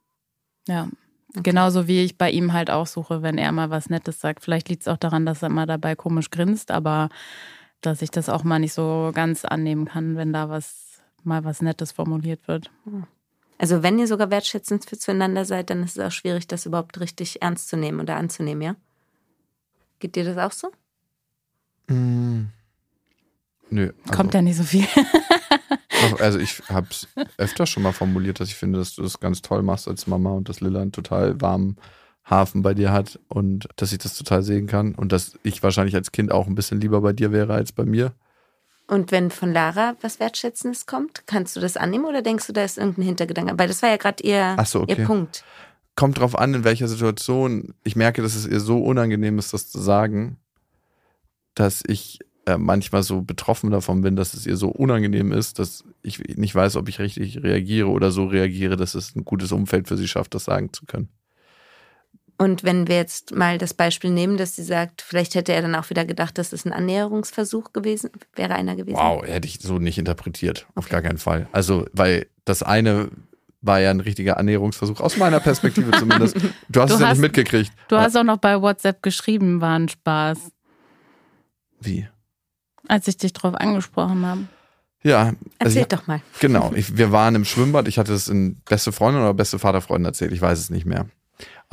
Ja. Okay. Genauso wie ich bei ihm halt auch suche, wenn er mal was Nettes sagt. Vielleicht liegt es auch daran, dass er mal dabei komisch grinst, aber dass ich das auch mal nicht so ganz annehmen kann, wenn da was mal was Nettes formuliert wird. Also wenn ihr sogar wertschätzend zueinander seid, dann ist es auch schwierig, das überhaupt richtig ernst zu nehmen oder anzunehmen, ja? Geht dir das auch so? Mm. Nö. Also, Kommt ja nicht so viel. [LAUGHS] also ich [LAUGHS] habe es öfter schon mal formuliert, dass ich finde, dass du das ganz toll machst als Mama und dass Lilla einen total warmen Hafen bei dir hat und dass ich das total sehen kann und dass ich wahrscheinlich als Kind auch ein bisschen lieber bei dir wäre als bei mir. Und wenn von Lara was Wertschätzendes kommt, kannst du das annehmen oder denkst du, da ist irgendein Hintergedanke? Weil das war ja gerade ihr, so, okay. ihr Punkt. Kommt drauf an, in welcher Situation. Ich merke, dass es ihr so unangenehm ist, das zu sagen, dass ich äh, manchmal so betroffen davon bin, dass es ihr so unangenehm ist, dass ich nicht weiß, ob ich richtig reagiere oder so reagiere, dass es ein gutes Umfeld für sie schafft, das sagen zu können. Und wenn wir jetzt mal das Beispiel nehmen, dass sie sagt, vielleicht hätte er dann auch wieder gedacht, dass es ein Annäherungsversuch gewesen wäre, einer gewesen. Wow, hätte ich so nicht interpretiert, auf gar keinen Fall. Also, weil das eine war ja ein richtiger Annäherungsversuch, aus meiner Perspektive [LAUGHS] zumindest. Du hast du es ja nicht mitgekriegt. Du hast auch noch bei WhatsApp geschrieben, war ein Spaß. Wie? Als ich dich drauf angesprochen habe. Ja. Also Erzähl ich, doch mal. Genau. Ich, wir waren im Schwimmbad. Ich hatte es in beste Freundin oder beste Vaterfreundin erzählt. Ich weiß es nicht mehr.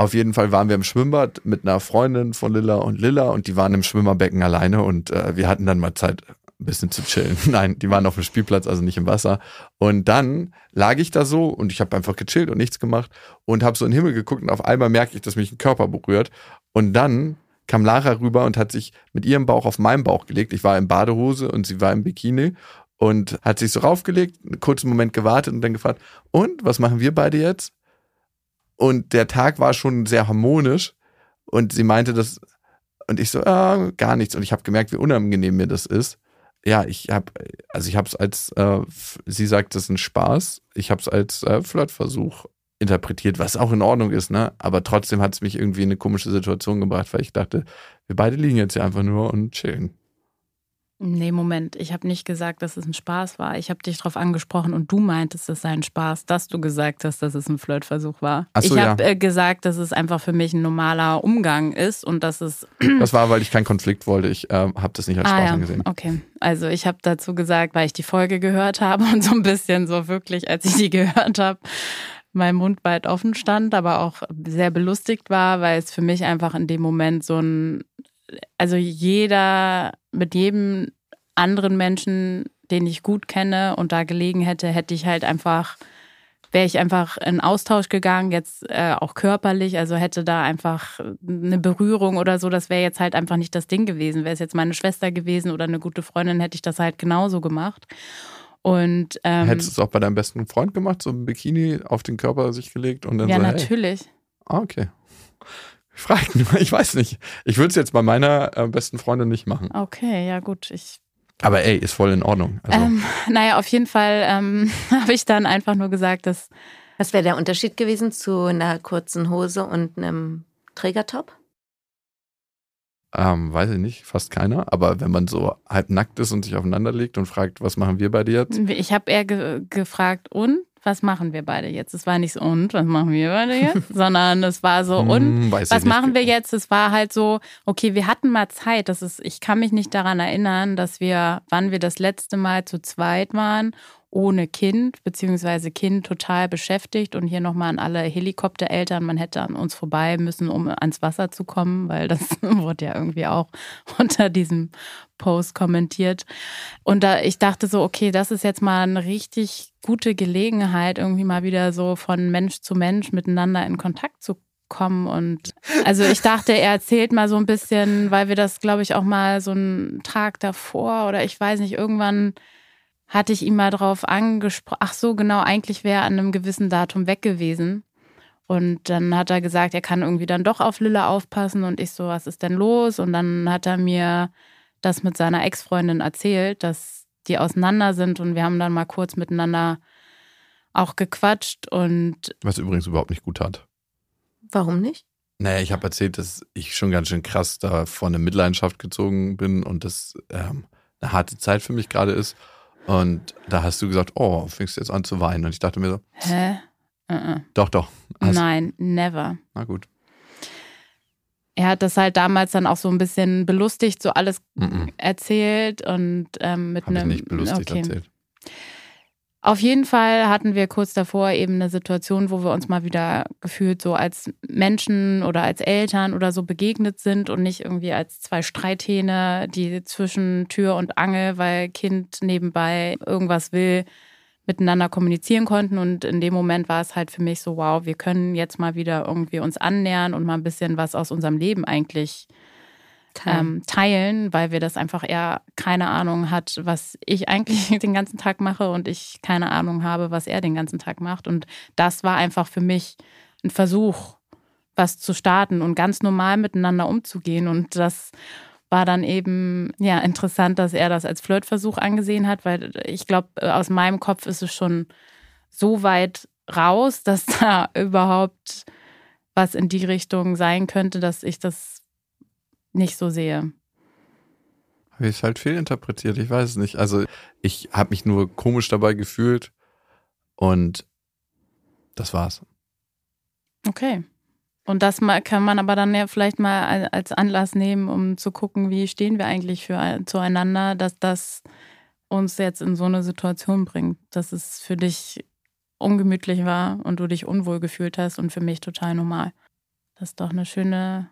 Auf jeden Fall waren wir im Schwimmbad mit einer Freundin von Lilla und Lilla und die waren im Schwimmerbecken alleine und äh, wir hatten dann mal Zeit, ein bisschen zu chillen. [LAUGHS] Nein, die waren auf dem Spielplatz, also nicht im Wasser. Und dann lag ich da so und ich habe einfach gechillt und nichts gemacht und habe so in den Himmel geguckt und auf einmal merke ich, dass mich ein Körper berührt. Und dann kam Lara rüber und hat sich mit ihrem Bauch auf meinen Bauch gelegt. Ich war in Badehose und sie war im Bikini und hat sich so raufgelegt, einen kurzen Moment gewartet und dann gefragt, und was machen wir beide jetzt? Und der Tag war schon sehr harmonisch und sie meinte das und ich so, ah, gar nichts. Und ich habe gemerkt, wie unangenehm mir das ist. Ja, ich habe, also ich habe es als, äh, sie sagt, das ist ein Spaß. Ich habe es als äh, Flirtversuch interpretiert, was auch in Ordnung ist, ne? Aber trotzdem hat es mich irgendwie in eine komische Situation gebracht, weil ich dachte, wir beide liegen jetzt hier einfach nur und chillen. Nee, Moment. Ich habe nicht gesagt, dass es ein Spaß war. Ich habe dich darauf angesprochen und du meintest, es sei ein Spaß, dass du gesagt hast, dass es ein Flirtversuch war. Ach so, ich habe ja. äh, gesagt, dass es einfach für mich ein normaler Umgang ist und dass es. [CLEARS THROAT] Das war, weil ich keinen Konflikt wollte. Ich ähm, habe das nicht als Spaß ah, ja. angesehen. Okay. Also ich habe dazu gesagt, weil ich die Folge gehört habe [LAUGHS] und so ein bisschen so wirklich, als ich die [LAUGHS] gehört habe, mein Mund weit offen stand, aber auch sehr belustigt war, weil es für mich einfach in dem Moment so ein, also jeder, mit jedem anderen Menschen, den ich gut kenne und da gelegen hätte, hätte ich halt einfach, wäre ich einfach in Austausch gegangen, jetzt äh, auch körperlich, also hätte da einfach eine Berührung oder so, das wäre jetzt halt einfach nicht das Ding gewesen. Wäre es jetzt meine Schwester gewesen oder eine gute Freundin, hätte ich das halt genauso gemacht. Und ähm, Hättest du es auch bei deinem besten Freund gemacht, so ein Bikini auf den Körper sich gelegt und dann ja, so, hey. natürlich. Ah, okay. Ich frage nur, [LAUGHS] ich weiß nicht. Ich würde es jetzt bei meiner äh, besten Freundin nicht machen. Okay, ja gut. Ich Aber ey, ist voll in Ordnung. Also, Ähm, [LAUGHS] naja, auf jeden Fall ähm, [LAUGHS] habe ich dann einfach nur gesagt, dass Was wäre der Unterschied gewesen zu einer kurzen Hose und einem Trägertop? ähm, weiß ich nicht, fast keiner. Aber wenn man so halb nackt ist und sich aufeinander legt und fragt, was machen wir bei dir jetzt? ich habe eher ge gefragt, und was machen wir beide jetzt? Es war nicht so, und was machen wir beide jetzt? [LAUGHS] Sondern es war so, und Hm, ich was machen wir jetzt? Es war halt so, okay, wir hatten mal Zeit. Das ist, ich kann mich nicht daran erinnern, dass wir, wann wir das letzte Mal zu zweit waren, ohne Kind, beziehungsweise Kind total beschäftigt und hier nochmal an alle Helikoptereltern, man hätte an uns vorbei müssen, um ans Wasser zu kommen, weil das [LAUGHS] wurde ja irgendwie auch [LAUGHS] unter diesem Post kommentiert. Und da ich dachte so, okay, das ist jetzt mal eine richtig gute Gelegenheit, irgendwie mal wieder so von Mensch zu Mensch miteinander in Kontakt zu kommen. Und also ich dachte, er erzählt mal so ein bisschen, weil wir das, glaube ich, auch mal so einen Tag davor oder ich weiß nicht, irgendwann hatte ich ihn mal drauf angesprochen. Ach so, genau, eigentlich wäre er an einem gewissen Datum weg gewesen. Und dann hat er gesagt, er kann irgendwie dann doch auf Lilla aufpassen. Und ich so, was ist denn los? Und dann hat er mir das mit seiner Ex-Freundin erzählt, dass die auseinander sind. Und wir haben dann mal kurz miteinander auch gequatscht. Und Was übrigens überhaupt nicht gut tat. Warum nicht? Naja, ich habe erzählt, dass ich schon ganz schön krass da von eine Mitleidenschaft gezogen bin und das ähm, eine harte Zeit für mich gerade ist. Und da hast du gesagt, oh, fängst du jetzt an zu weinen. Und ich dachte mir so, hä? Uh -uh. doch, doch. Hast- Nein, never. Na gut. Er hat das halt damals dann auch so ein bisschen belustigt, so alles Mhm. erzählt und ähm, mit ich einem. nicht belustigt okay. erzählt. Auf jeden Fall hatten wir kurz davor eben eine Situation, wo wir uns mal wieder gefühlt so als Menschen oder als Eltern oder so begegnet sind und nicht irgendwie als zwei Streithähne, die zwischen Tür und Angel, weil Kind nebenbei irgendwas will, miteinander kommunizieren konnten. Und in dem Moment war es halt für mich so, wow, wir können jetzt mal wieder irgendwie uns annähern und mal ein bisschen was aus unserem Leben eigentlich ähm, teilen, weil wir das einfach eher keine Ahnung hat, was ich eigentlich [LAUGHS] den ganzen Tag mache und ich keine Ahnung habe, was er den ganzen Tag macht. Und das war einfach für mich ein Versuch, was zu starten und ganz normal miteinander umzugehen. Und das war dann eben ja interessant, dass er das als Flirtversuch angesehen hat, weil ich glaube, aus meinem Kopf ist es schon so weit raus, [LAUGHS] dass da überhaupt was in die Richtung sein könnte, dass ich das nicht so sehe. Habe ich es halt fehlinterpretiert, ich weiß es nicht. Also ich habe mich nur komisch dabei gefühlt und das war's. Okay. Und das kann man aber dann ja vielleicht mal al- als Anlass nehmen, um zu gucken, wie stehen wir eigentlich für, zueinander, dass das uns jetzt in so eine Situation bringt, dass es für dich ungemütlich war und du dich unwohl gefühlt hast und für mich total normal. Das ist doch eine schöne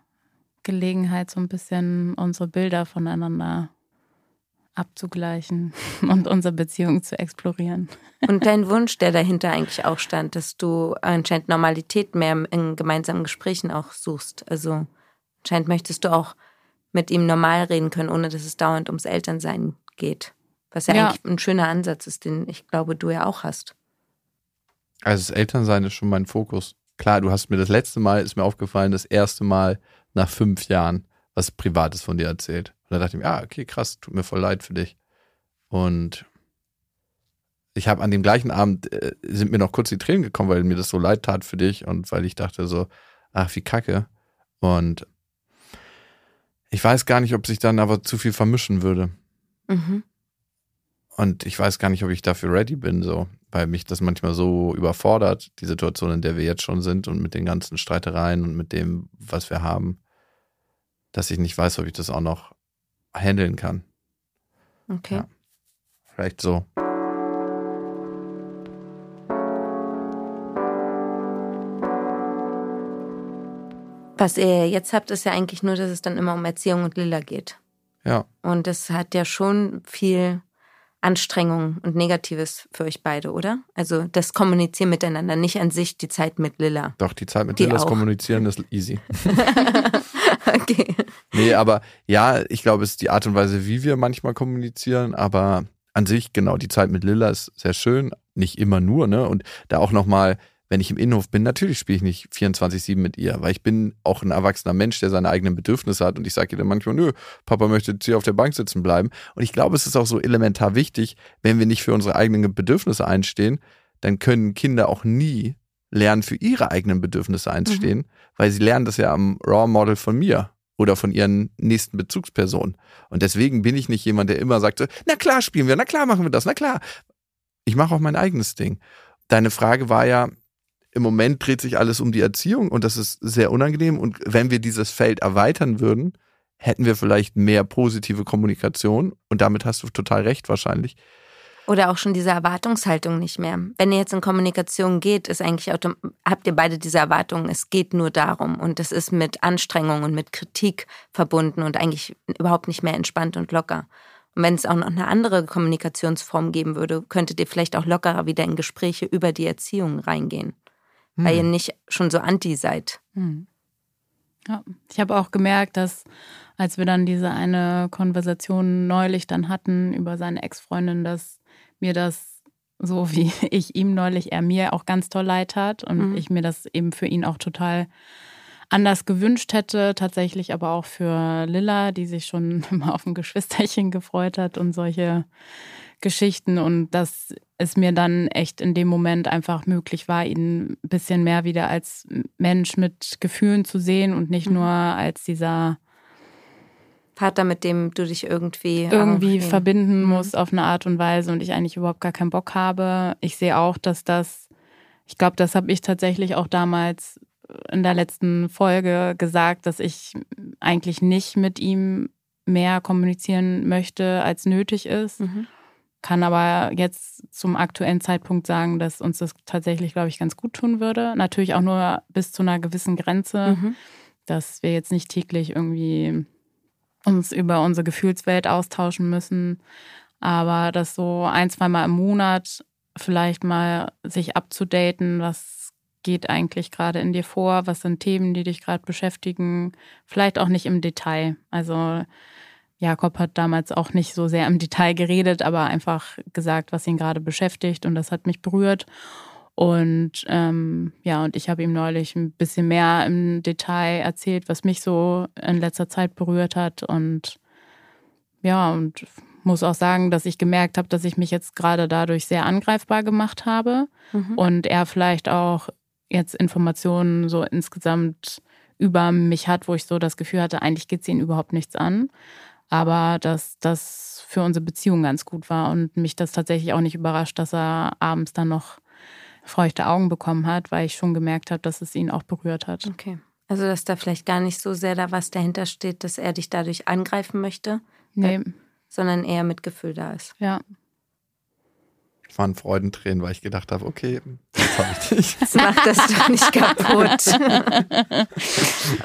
Gelegenheit, so ein bisschen unsere Bilder voneinander abzugleichen [LAUGHS] und unsere Beziehung zu explorieren. Und dein Wunsch, der dahinter eigentlich auch stand, dass du anscheinend Normalität mehr in gemeinsamen Gesprächen auch suchst. Also anscheinend möchtest du auch mit ihm normal reden können, ohne dass es dauernd ums Elternsein geht. Was ja, Ja. eigentlich ein schöner Ansatz ist, den ich glaube, du ja auch hast. Also das Elternsein ist schon mein Fokus. Klar, du hast mir das letzte Mal, ist mir aufgefallen, das erste Mal nach fünf Jahren was Privates von dir erzählt. Und da dachte ich mir, ah, okay, krass, tut mir voll leid für dich. Und ich habe an dem gleichen Abend, äh, sind mir noch kurz die Tränen gekommen, weil mir das so leid tat für dich und weil ich dachte so, ach, wie kacke. Und ich weiß gar nicht, ob sich dann aber zu viel vermischen würde. Mhm. Und ich weiß gar nicht, ob ich dafür ready bin, so, weil mich das manchmal so überfordert, die Situation, in der wir jetzt schon sind und mit den ganzen Streitereien und mit dem, was wir haben, dass ich nicht weiß, ob ich das auch noch handeln kann. Okay. Ja. Vielleicht so. Was ihr jetzt habt, ist ja eigentlich nur, dass es dann immer um Erziehung und Lilla geht. Ja. Und das hat ja schon viel Anstrengung und Negatives für euch beide, oder? Also das Kommunizieren miteinander, nicht an sich die Zeit mit Lilla. Doch, die Zeit mit Die Lillas auch. kommunizieren ist easy. [LAUGHS] okay. Nee, aber ja, ich glaube, es ist die Art und Weise, wie wir manchmal kommunizieren, aber an sich, genau, die Zeit mit Lilla ist sehr schön. Nicht immer nur, ne? Und da auch nochmal, wenn ich im Innenhof bin, natürlich spiele ich nicht 24-7 mit ihr, weil ich bin auch ein erwachsener Mensch, der seine eigenen Bedürfnisse hat und ich sage ihr dann manchmal, nö, Papa möchte jetzt hier auf der Bank sitzen bleiben. Und ich glaube, es ist auch so elementar wichtig, wenn wir nicht für unsere eigenen Bedürfnisse einstehen, dann können Kinder auch nie lernen, für ihre eigenen Bedürfnisse einzustehen, weil sie lernen das ja am Raw Model von mir oder von ihren nächsten Bezugspersonen. Und deswegen bin ich nicht jemand, der immer sagt, na klar spielen wir, na klar machen wir das, na klar. Ich mache auch mein eigenes Ding. Deine Frage war ja, im Moment dreht sich alles um die Erziehung und das ist sehr unangenehm. Und wenn wir dieses Feld erweitern würden, hätten wir vielleicht mehr positive Kommunikation. Und damit hast du total recht wahrscheinlich. Oder auch schon diese Erwartungshaltung nicht mehr. Wenn ihr jetzt in Kommunikation geht, ist eigentlich habt ihr beide diese Erwartungen, es geht nur darum und es ist mit Anstrengung und mit Kritik verbunden und eigentlich überhaupt nicht mehr entspannt und locker. Und wenn es auch noch eine andere Kommunikationsform geben würde, könntet ihr vielleicht auch lockerer wieder in Gespräche über die Erziehung reingehen, weil ihr nicht schon so anti seid. Hm. Ja, ich habe auch gemerkt, dass als wir dann diese eine Konversation neulich dann hatten über seine Ex-Freundin, dass mir das so [LAUGHS] wie ich ihm neulich, er mir auch ganz toll leid hat und Mhm. ich mir das eben für ihn auch total anders gewünscht hätte, tatsächlich aber auch für Lilla, die sich schon [LAUGHS] immer auf ein Geschwisterchen gefreut hat und solche Geschichten und dass es mir dann echt in dem Moment einfach möglich war, ihn ein bisschen mehr wieder als Mensch mit Gefühlen zu sehen und nicht Mhm. nur als dieser Vater, mit dem du dich irgendwie irgendwie arrangieren. verbinden Mhm. muss auf eine Art und Weise und ich eigentlich überhaupt gar keinen Bock habe. Ich sehe auch, dass das, ich glaube, das habe ich tatsächlich auch damals in der letzten Folge gesagt, dass ich eigentlich nicht mit ihm mehr kommunizieren möchte, als nötig ist. Mhm. Kann aber jetzt zum aktuellen Zeitpunkt sagen, dass uns das tatsächlich, glaube ich, ganz gut tun würde. Natürlich auch nur bis zu einer gewissen Grenze, Mhm. dass wir jetzt nicht täglich irgendwie uns über unsere Gefühlswelt austauschen müssen, aber dass so ein, zweimal im Monat vielleicht mal sich abzudaten, was geht eigentlich gerade in dir vor, was sind Themen, die dich gerade beschäftigen, vielleicht auch nicht im Detail. Also Jakob hat damals auch nicht so sehr im Detail geredet, aber einfach gesagt, was ihn gerade beschäftigt und das hat mich berührt. Und ähm, ja, und ich habe ihm neulich ein bisschen mehr im Detail erzählt, was mich so in letzter Zeit berührt hat. Und ja, und muss auch sagen, dass ich gemerkt habe, dass ich mich jetzt gerade dadurch sehr angreifbar gemacht habe Mhm. und er vielleicht auch jetzt Informationen so insgesamt über mich hat, wo ich so das Gefühl hatte, eigentlich geht es ihn überhaupt nichts an. Aber dass das für unsere Beziehung ganz gut war und mich das tatsächlich auch nicht überrascht, dass er abends dann noch feuchte Augen bekommen hat, weil ich schon gemerkt habe, dass es ihn auch berührt hat. Okay. Also, dass da vielleicht gar nicht so sehr da was dahinter steht, dass er dich dadurch angreifen möchte, Nee, sondern eher mit Gefühl da ist. ja. Es waren Freudentränen, weil ich gedacht habe, okay, jetzt habe ich dich. Das macht das doch nicht [LAUGHS] kaputt.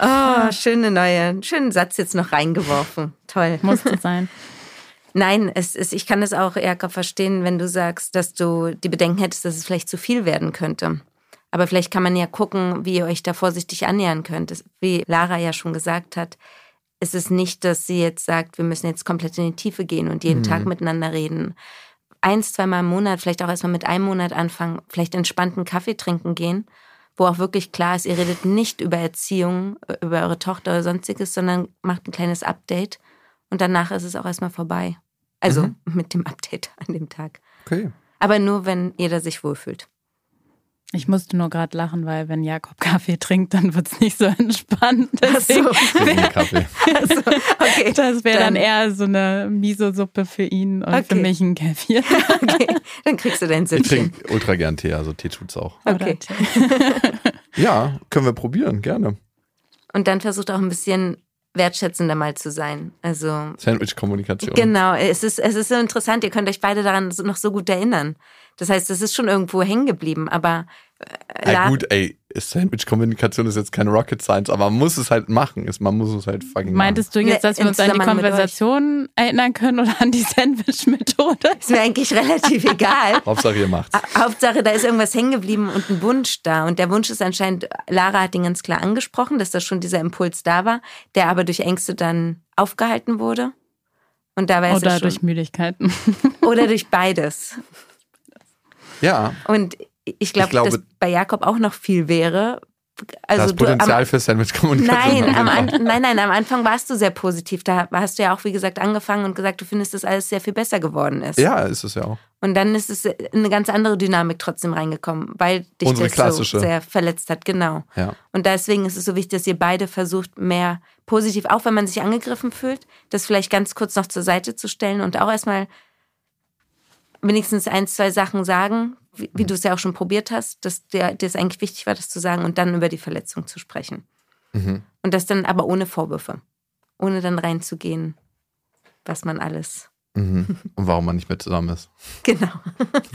oh, schöne neue, schönen Satz jetzt noch reingeworfen. Toll. Musste sein. [LAUGHS] Nein, es ist, ich kann es auch, Jakob, verstehen, wenn du sagst, dass du die Bedenken hättest, dass es vielleicht zu viel werden könnte. Aber vielleicht kann man ja gucken, wie ihr euch da vorsichtig annähern könnt. Es- Wie Lara ja schon gesagt hat, es ist nicht, dass sie jetzt sagt, wir müssen jetzt komplett in die Tiefe gehen und jeden Mhm. Tag miteinander reden. Eins, zweimal im Monat, vielleicht auch erstmal mit einem Monat anfangen, vielleicht entspannten Kaffee trinken gehen, wo auch wirklich klar ist, ihr redet nicht über Erziehung, über eure Tochter oder sonstiges, sondern macht ein kleines Update und danach ist es auch erstmal vorbei. Also Mhm. [LAUGHS] mit dem Update an dem Tag. Okay. Aber nur, wenn jeder sich wohlfühlt. Ich musste nur gerade lachen, weil wenn Jakob Kaffee trinkt, dann wird es nicht so entspannt. Deswegen Trinken Kaffee. [LAUGHS] Also, okay. das wäre dann Dann- eher so eine Miso-Suppe für ihn und für Okay. mich ein Käffchen. [LAUGHS] okay. Dann kriegst du dein Ich Süppchen. trinke ultra gern Tee, also Tee tut's auch. Okay. [LAUGHS] Ja, können wir probieren, gerne. Und dann versucht auch ein bisschen wertschätzender mal zu sein. Also Sandwich-Kommunikation. Genau, es ist, es ist so interessant, ihr könnt euch beide daran noch so gut erinnern. Das heißt, es ist schon irgendwo hängen geblieben, aber äh, Ja, gut, ey, Sandwich-Kommunikation ist jetzt keine Rocket Science, aber man muss es halt machen. Ist- Man muss es halt fucking Meintest du jetzt, dass wir uns an die. Konversation erinnern können oder an die Sandwich-Methode? ist mir eigentlich relativ egal. [LAUGHS] Hauptsache ihr macht's. Hauptsache, da ist irgendwas hängen geblieben und ein Wunsch da. Und der Wunsch ist anscheinend, Lara hat ihn ganz klar angesprochen, dass da schon dieser Impuls da war, der aber durch Ängste dann aufgehalten wurde. Und dabei ist Oder er schon, durch Müdigkeiten. [LAUGHS] oder durch beides. Ja, Und ich glaube, Ich glaube- dass bei Jakob auch noch viel wäre. Also das du, am, Potenzial für Sandwich-Kommunikation. Nein, am. An nein, nein, am Anfang warst du sehr positiv. Da hast du ja auch, wie gesagt, angefangen und gesagt, du findest, dass alles sehr viel besser geworden ist. Ja, ist es ja auch. Und dann ist es eine ganz andere Dynamik trotzdem reingekommen, weil dich Unsere das klassische. so sehr verletzt hat. Genau. Ja. Und deswegen ist es so wichtig, dass ihr beide versucht, mehr positiv, auch wenn man sich angegriffen fühlt, das vielleicht ganz kurz noch zur Seite zu stellen und auch erstmal wenigstens ein, zwei Sachen sagen, wie, wie du es ja auch schon probiert hast, dass dir dir es eigentlich wichtig war, das zu sagen und dann über die Verletzung zu sprechen. Mhm. Und das dann aber ohne Vorwürfe. Ohne dann reinzugehen, was man alles. Mhm. Und warum man nicht mehr zusammen ist. [LAUGHS] Genau.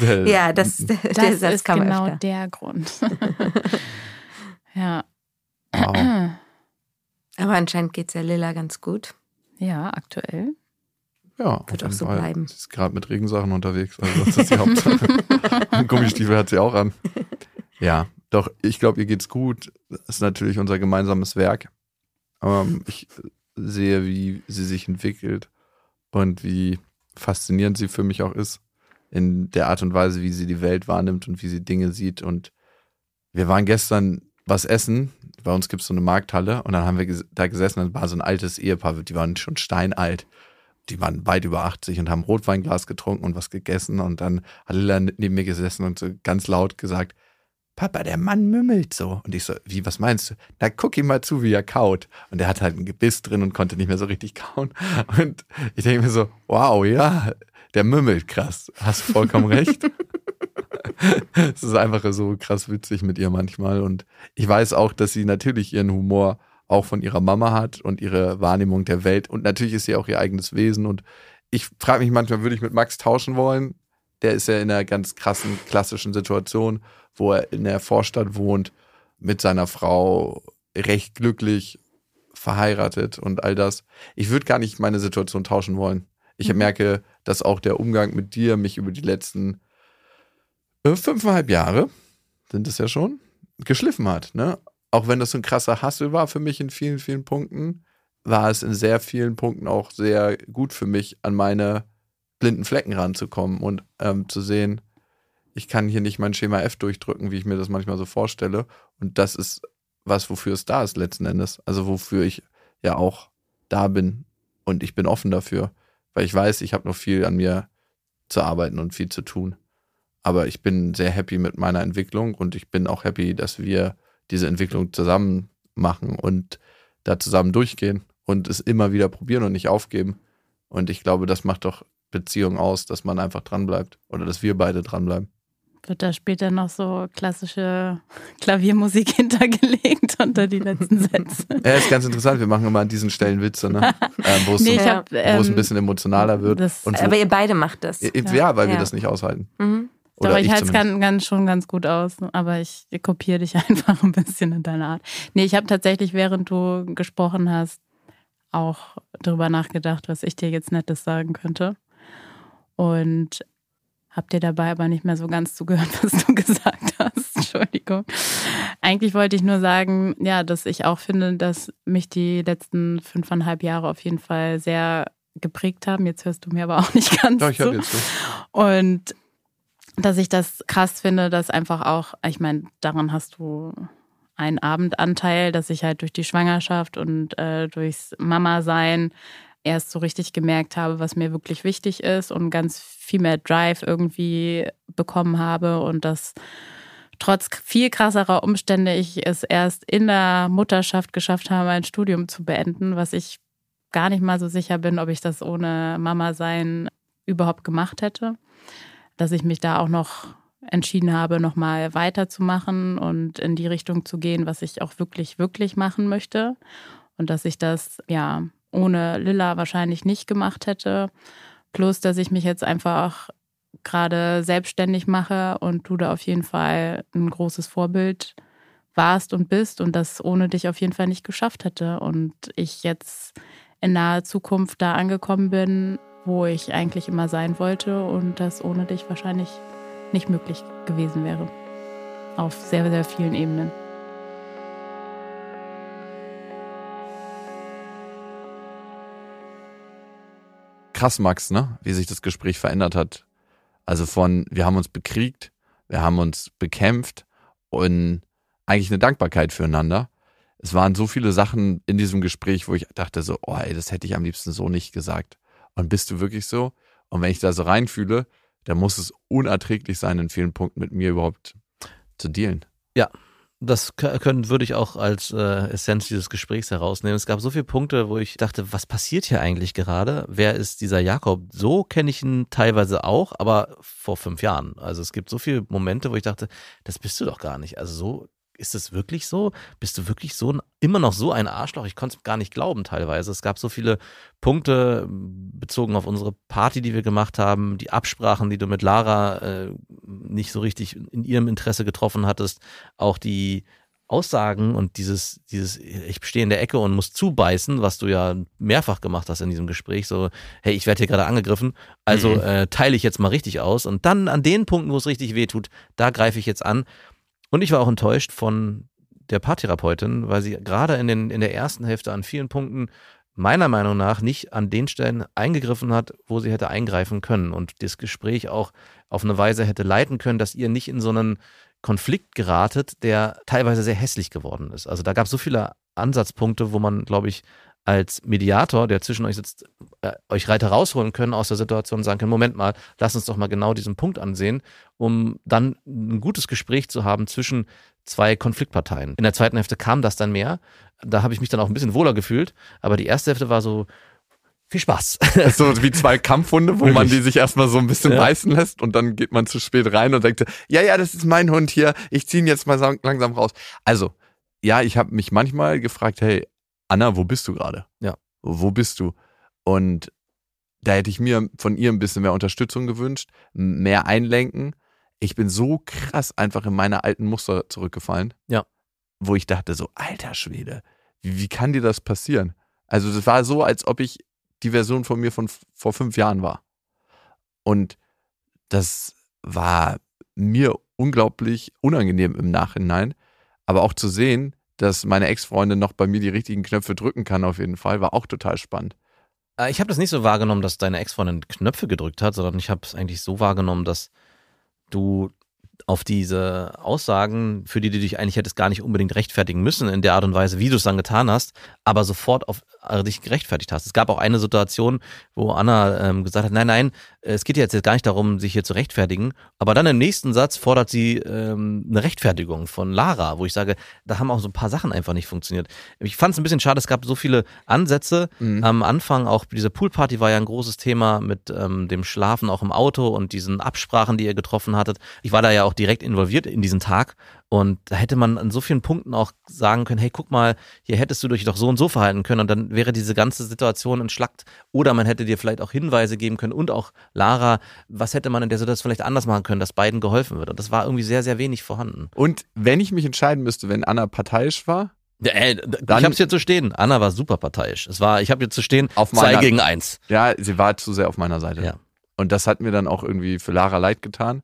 Der- Ja, das, der Das Satz ist kam genau öfter. der Grund. [LAUGHS] ja. Wow. Aber anscheinend geht es ja Lilla ganz gut. Ja, aktuell. Ja, Wird auch so Fall. bleiben. Sie ist gerade mit Regensachen unterwegs. Also das ist die Hauptsache. [LAUGHS] [LAUGHS] Gummistiefel hat sie auch an. Ja, doch, ich glaube, ihr geht's gut. Das ist natürlich unser gemeinsames Werk. Ähm, ich sehe, wie sie sich entwickelt und wie faszinierend sie für mich auch ist. In der Art und Weise, wie sie die Welt wahrnimmt und wie sie Dinge sieht. Und wir waren gestern was essen. Bei uns gibt es so eine Markthalle und dann haben wir da gesessen. Da war so ein altes Ehepaar, die waren schon steinalt die waren weit über 80 und haben Rotweinglas getrunken und was gegessen. Und dann hat Lilla neben mir gesessen und so ganz laut gesagt, Papa, der Mann mümmelt so. Und ich so, wie, was meinst du? Na, guck ihm mal zu, wie er kaut. Und der hat halt ein Gebiss drin und konnte nicht mehr so richtig kauen. Und ich denke mir so, wow, ja, der mümmelt krass. Hast vollkommen recht. [LAUGHS] Es ist einfach so krass witzig mit ihr manchmal. Und ich weiß auch, dass sie natürlich ihren Humor auch von ihrer Mama hat und ihre Wahrnehmung der Welt. Und natürlich ist sie auch ihr eigenes Wesen. Und ich frage mich manchmal, würde ich mit Max tauschen wollen? Der ist ja in einer ganz krassen, klassischen Situation, wo er in der Vorstadt wohnt, mit seiner Frau recht glücklich verheiratet und all das. Ich würde gar nicht meine Situation tauschen wollen. Ich Mhm. merke, dass auch der Umgang mit dir mich über die letzten äh, fünfeinhalb Jahre, sind es ja schon, geschliffen hat. Ne? Auch wenn das so ein krasser Hassel war für mich in vielen, vielen Punkten, war es in sehr vielen Punkten auch sehr gut für mich, an meine blinden Flecken ranzukommen und ähm, zu sehen, ich kann hier nicht mein Schema F durchdrücken, wie ich mir das manchmal so vorstelle. Und das ist was, wofür es da ist letzten Endes. Also wofür ich ja auch da bin und ich bin offen dafür, weil ich weiß, ich habe noch viel an mir zu arbeiten und viel zu tun. Aber ich bin sehr happy mit meiner Entwicklung und ich bin auch happy, dass wir diese Entwicklung zusammen machen und da zusammen durchgehen und es immer wieder probieren und nicht aufgeben. Und ich glaube, das macht doch Beziehung aus, dass man einfach dranbleibt oder dass wir beide dranbleiben. Wird da später noch so klassische [LAUGHS] Klaviermusik [LAUGHS] hintergelegt unter die letzten Sätze? [LAUGHS] Ja, ist ganz interessant. Wir machen immer an diesen Stellen Witze, ne? ähm, wo es Nee, so- ich hab, wo es ein ähm, bisschen emotionaler wird. das- und wo, Aber ihr beide macht das. ja, ja, weil wir Ja. das nicht aushalten. Mhm. Oder Doch, ich halte es ganz, ganz, schon ganz gut aus, aber ich kopiere dich [LAUGHS] einfach ein bisschen in deiner Art. Nee, ich habe tatsächlich, während du gesprochen hast, auch darüber nachgedacht, was ich dir jetzt Nettes sagen könnte. Und habe dir dabei aber nicht mehr so ganz zugehört, [LAUGHS] was du gesagt hast. Entschuldigung. Eigentlich wollte ich nur sagen, ja, dass ich auch finde, dass mich die letzten fünfeinhalb Jahre auf jeden Fall sehr geprägt haben. Jetzt hörst du mir aber auch nicht [LAUGHS] ganz Doch, ich zu. jetzt so. Und dass ich das krass finde, dass einfach auch, ich meine, daran hast du einen Abendanteil, dass ich halt durch die Schwangerschaft und äh, durchs Mama-Sein erst so richtig gemerkt habe, was mir wirklich wichtig ist und ganz viel mehr Drive irgendwie bekommen habe und das trotz viel krasserer Umstände ich es erst in der Mutterschaft geschafft habe, mein Studium zu beenden, was ich gar nicht mal so sicher bin, ob ich das ohne Mama sein überhaupt gemacht hätte. Dass ich mich da auch noch entschieden habe, nochmal weiterzumachen und in die Richtung zu gehen, was ich auch wirklich, wirklich machen möchte. Und dass ich das ja ohne Lilla wahrscheinlich nicht gemacht hätte. Plus, dass ich mich jetzt einfach gerade selbstständig mache und du da auf jeden Fall ein großes Vorbild warst und bist und das ohne dich auf jeden Fall nicht geschafft hätte. Und ich jetzt in naher Zukunft da angekommen bin, wo ich eigentlich immer sein wollte und das ohne dich wahrscheinlich nicht möglich gewesen wäre. Auf sehr, sehr vielen Ebenen. Krass, Max, ne? Wie sich das Gespräch verändert hat. Also von, wir haben uns bekriegt, wir haben uns bekämpft und eigentlich eine Dankbarkeit füreinander. Es waren so viele Sachen in diesem Gespräch, wo ich dachte so, oh ey, das hätte ich am liebsten so nicht gesagt. Und bist du wirklich so? Und wenn ich da so reinfühle, dann muss es unerträglich sein, in vielen Punkten mit mir überhaupt zu dealen. Ja, das können, würde ich auch als äh, Essenz dieses Gesprächs herausnehmen. Es gab so viele Punkte, wo ich dachte, was passiert hier eigentlich gerade? Wer ist dieser Jakob? So kenne ich ihn teilweise auch, aber vor fünf Jahren. Also es gibt so viele Momente, wo ich dachte, das bist du doch gar nicht. Also so ist es wirklich so? Bist du wirklich so ein, immer noch so ein Arschloch? Ich konnte es gar nicht glauben teilweise. Es gab so viele Punkte bezogen auf unsere Party, die wir gemacht haben, die Absprachen, die du mit Lara äh, nicht so richtig in ihrem Interesse getroffen hattest, auch die Aussagen und dieses, dieses, ich stehe in der Ecke und muss zubeißen, was du ja mehrfach gemacht hast in diesem Gespräch, so, hey, ich werde hier gerade angegriffen, also mhm. äh, teile ich jetzt mal richtig aus und dann an den Punkten, wo es richtig weh tut, da greife ich jetzt an und ich war auch enttäuscht von der Paartherapeutin, weil sie gerade in, den, in der ersten Hälfte an vielen Punkten meiner Meinung nach nicht an den Stellen eingegriffen hat, wo sie hätte eingreifen können und das Gespräch auch auf eine Weise hätte leiten können, dass ihr nicht in so einen Konflikt geratet, der teilweise sehr hässlich geworden ist. Also da gab es so viele Ansatzpunkte, wo man, glaube ich, als Mediator, der zwischen euch sitzt, äh, euch Reiter rausholen können aus der Situation und sagen können, Moment mal, lass uns doch mal genau diesen Punkt ansehen, um dann ein gutes Gespräch zu haben zwischen zwei Konfliktparteien. In der zweiten Hälfte kam das dann mehr. Da habe ich mich dann auch ein bisschen wohler gefühlt, aber die erste Hälfte war so, viel Spaß. [LAUGHS] so wie zwei Kampfhunde, wo Wirklich? man die sich erstmal so ein bisschen ja. beißen lässt und dann geht man zu spät rein und denkt, ja, ja, das ist mein Hund hier, ich ziehe ihn jetzt mal langsam raus. Also, ja, ich habe mich manchmal gefragt, hey, Anna, wo bist du gerade? Ja. Wo bist du? Und da hätte ich mir von ihr ein bisschen mehr Unterstützung gewünscht, mehr einlenken. Ich bin so krass einfach in meine alten Muster zurückgefallen. Ja. Wo ich dachte so, alter Schwede, wie, wie kann dir das passieren? Also es war so, als ob ich die Version von mir von vor fünf Jahren war. Und das war mir unglaublich unangenehm im Nachhinein. Aber auch zu sehen, dass meine Ex-Freundin noch bei mir die richtigen Knöpfe drücken kann, auf jeden Fall, war auch total spannend. Äh, ich habe das nicht so wahrgenommen, dass deine Ex-Freundin Knöpfe gedrückt hat, sondern ich habe es eigentlich so wahrgenommen, dass du auf diese Aussagen, für die du dich eigentlich hättest gar nicht unbedingt rechtfertigen müssen, in der Art und Weise, wie du es dann getan hast, aber sofort auf äh, dich gerechtfertigt hast. Es gab auch eine Situation, wo Anna ähm, gesagt hat, nein, nein, es geht jetzt gar nicht darum, sich hier zu rechtfertigen, aber dann im nächsten Satz fordert sie ähm, eine Rechtfertigung von Lara, wo ich sage, da haben auch so ein paar Sachen einfach nicht funktioniert. Ich fand es ein bisschen schade, es gab so viele Ansätze mhm. am Anfang, auch diese Poolparty war ja ein großes Thema mit ähm, dem Schlafen auch im Auto und diesen Absprachen, die ihr getroffen hattet. Ich war da ja auch direkt involviert in diesen Tag und da hätte man an so vielen Punkten auch sagen können, hey, guck mal, hier hättest du dich doch so und so verhalten können und dann wäre diese ganze Situation entschlackt. Oder man hätte dir vielleicht auch Hinweise geben können und auch Lara, was hätte man in der Situation vielleicht anders machen können, dass beiden geholfen wird. Und das war irgendwie sehr, sehr wenig vorhanden. Und wenn ich mich entscheiden müsste, wenn Anna parteiisch war, ja, ey, dann, ich habe hier zu stehen. Anna war super parteiisch. Es war, ich habe hier zu stehen, auf zwei meiner, gegen eins. Ja, sie war zu sehr auf meiner Seite. Ja. Und das hat mir dann auch irgendwie für Lara leid getan.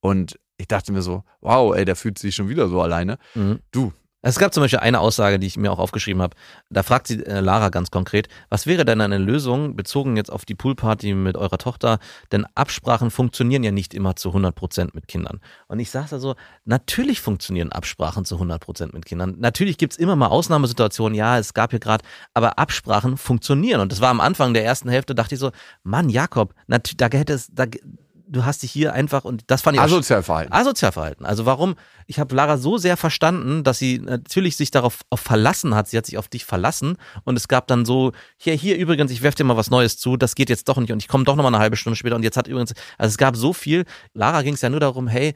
Und ich dachte mir so, wow, ey, der fühlt sich schon wieder so alleine. Mhm. Du. Es gab zum Beispiel eine Aussage, die ich mir auch aufgeschrieben habe. Da fragt sie äh, Lara ganz konkret, was wäre denn eine Lösung, bezogen jetzt auf die Poolparty mit eurer Tochter? Denn Absprachen funktionieren ja nicht immer zu 100 Prozent mit Kindern. Und ich sage also, natürlich funktionieren Absprachen zu 100 Prozent mit Kindern. Natürlich gibt's immer mal Ausnahmesituationen, ja, es gab hier gerade, aber Absprachen funktionieren. Und das war am Anfang der ersten Hälfte, dachte ich so, Mann, Jakob, da hätte es, da, du hast dich hier einfach, und das fand ich Asozial verhalten. asozial verhalten. Also warum? Ich habe Lara so sehr verstanden, dass sie natürlich sich darauf auf verlassen hat. Sie hat sich auf dich verlassen und es gab dann so, hier, hier übrigens, ich werf dir mal was Neues zu, das geht jetzt doch nicht und ich komme doch noch mal eine halbe Stunde später und jetzt hat übrigens, also es gab so viel. Lara ging es ja nur darum, hey,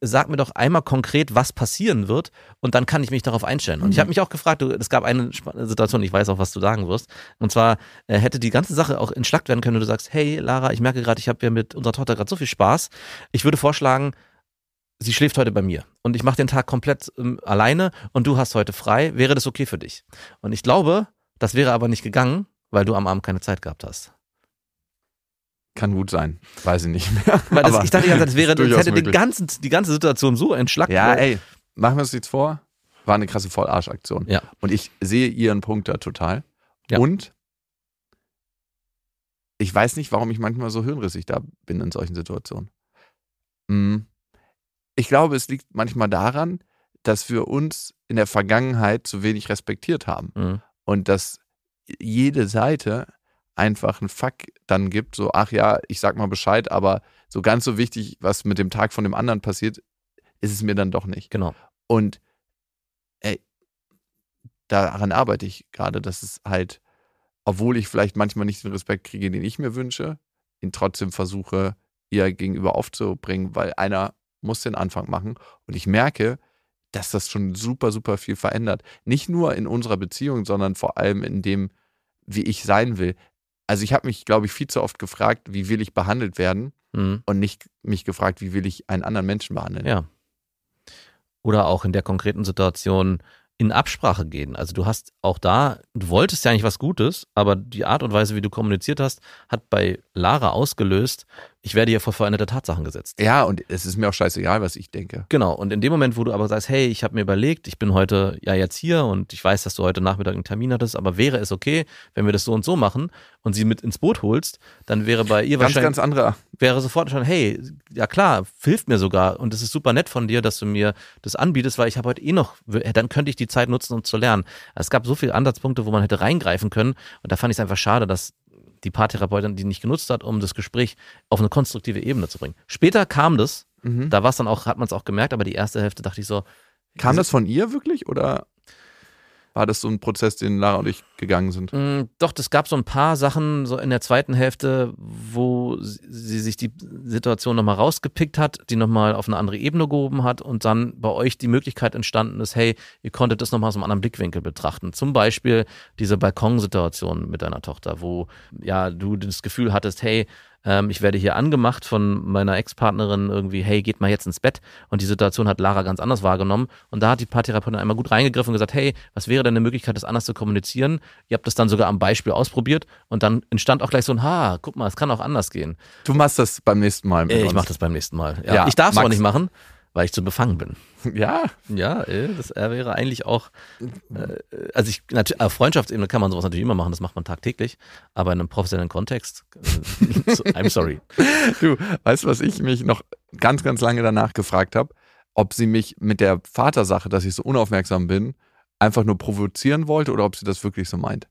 sag mir doch einmal konkret, was passieren wird und dann kann ich mich darauf einstellen. Und ich habe mich auch gefragt, du, es gab eine Situation, ich weiß auch, was du sagen wirst. Und zwar äh, hätte die ganze Sache auch entschlackt werden können, wenn du sagst, hey Lara, ich merke gerade, ich habe ja mit unserer Tochter gerade so viel Spaß. Ich würde vorschlagen, sie schläft heute bei mir und ich mache den Tag komplett ähm, alleine und du hast heute frei. Wäre das okay für dich? Und ich glaube, das wäre aber nicht gegangen, weil du am Abend keine Zeit gehabt hast. Kann gut sein. Weiß ich nicht mehr. Weil das, ich dachte die ganze Zeit, das wäre, [LAUGHS] das hätte den ganzen, die ganze Situation so entschlackt. Ja, weil- ey, machen wir uns jetzt vor. War eine krasse Vollarschaktion. Ja. Und ich sehe ihren Punkt da total. Ja. Und ich weiß nicht, warum ich manchmal so hirnrissig da bin in solchen Situationen. Mm. Ich glaube, es liegt manchmal daran, dass wir uns in der Vergangenheit zu wenig respektiert haben. Mhm. Und dass jede Seite einfach einen Fuck dann gibt, so, ach ja, ich sag mal Bescheid, aber so ganz so wichtig, was mit dem Tag von dem anderen passiert, ist es mir dann doch nicht. Genau. Und ey, daran arbeite ich gerade, dass es halt, obwohl ich vielleicht manchmal nicht den Respekt kriege, den ich mir wünsche, ihn trotzdem versuche, ihr gegenüber aufzubringen, weil einer muss den Anfang machen. Und ich merke, dass das schon super, super viel verändert. Nicht nur in unserer Beziehung, sondern vor allem in dem, wie ich sein will. Also ich habe mich, glaube ich, viel zu oft gefragt, wie will ich behandelt werden Mhm. und nicht mich gefragt, wie will ich einen anderen Menschen behandeln. Ja. Oder auch in der konkreten Situation in Absprache gehen. Also du hast auch da, du wolltest ja eigentlich was Gutes, aber die Art und Weise, wie du kommuniziert hast, hat bei Lara ausgelöst, ich werde hier vor veränderte Tatsachen gesetzt. Ja, und es ist mir auch scheißegal, was ich denke. Genau, und in dem Moment, wo du aber sagst, hey, ich habe mir überlegt, ich bin heute ja jetzt hier und ich weiß, dass du heute Nachmittag einen Termin hattest, aber wäre es okay, wenn wir das so und so machen und sie mit ins Boot holst, dann wäre bei ihr Ganz, wahrscheinlich ganz anderer. Wäre sofort schon, hey, ja klar, hilft mir sogar und es ist super nett von dir, dass du mir das anbietest, weil ich habe heute eh noch, dann könnte ich die Zeit nutzen, um zu lernen. Es gab so viele Ansatzpunkte, wo man hätte reingreifen können und da fand ich es einfach schade, dass die Paartherapeutin die nicht genutzt hat, um das Gespräch auf eine konstruktive Ebene zu bringen. Später kam das, Mhm. da war es dann auch, hat man es auch gemerkt, aber die erste Hälfte dachte ich so, Kam das von ihr wirklich oder war das so ein Prozess, den Lara und ich gegangen sind? Mm, Doch, es gab so ein paar Sachen so in der zweiten Hälfte, wo sie sie sich die Situation nochmal rausgepickt hat, die nochmal auf eine andere Ebene gehoben hat und dann bei euch die Möglichkeit entstanden ist, hey, ihr konntet das nochmal aus einem anderen Blickwinkel betrachten. Zum Beispiel diese Balkonsituation mit deiner Tochter, wo ja du das Gefühl hattest, hey, ähm, ich werde hier angemacht von meiner Ex-Partnerin irgendwie, hey, geht mal jetzt ins Bett. Und die Situation hat Lara ganz anders wahrgenommen. Und da hat die Paartherapeutin einmal gut reingegriffen und gesagt, hey, was wäre denn eine Möglichkeit, das anders zu kommunizieren? Ihr habt das dann sogar am Beispiel ausprobiert und dann entstand auch gleich so ein, ha, guck mal, es kann auch anders gehen. Du machst das beim nächsten Mal mit Äh, ich mache das beim nächsten Mal. Ja, Ja, ich darf es aber nicht machen, weil ich zu befangen bin. Ja, Ja, äh, das wäre eigentlich auch, äh, also ich, natürlich, auf Freundschaftsebene kann man sowas natürlich immer machen, das macht man tagtäglich, aber in einem professionellen Kontext, äh, [LAUGHS] I'm sorry. du, weißt du, was ich mich noch ganz, ganz lange danach gefragt habe? Ob sie mich mit der Vatersache, dass ich so unaufmerksam bin, einfach nur provozieren wollte oder ob sie das wirklich so meint.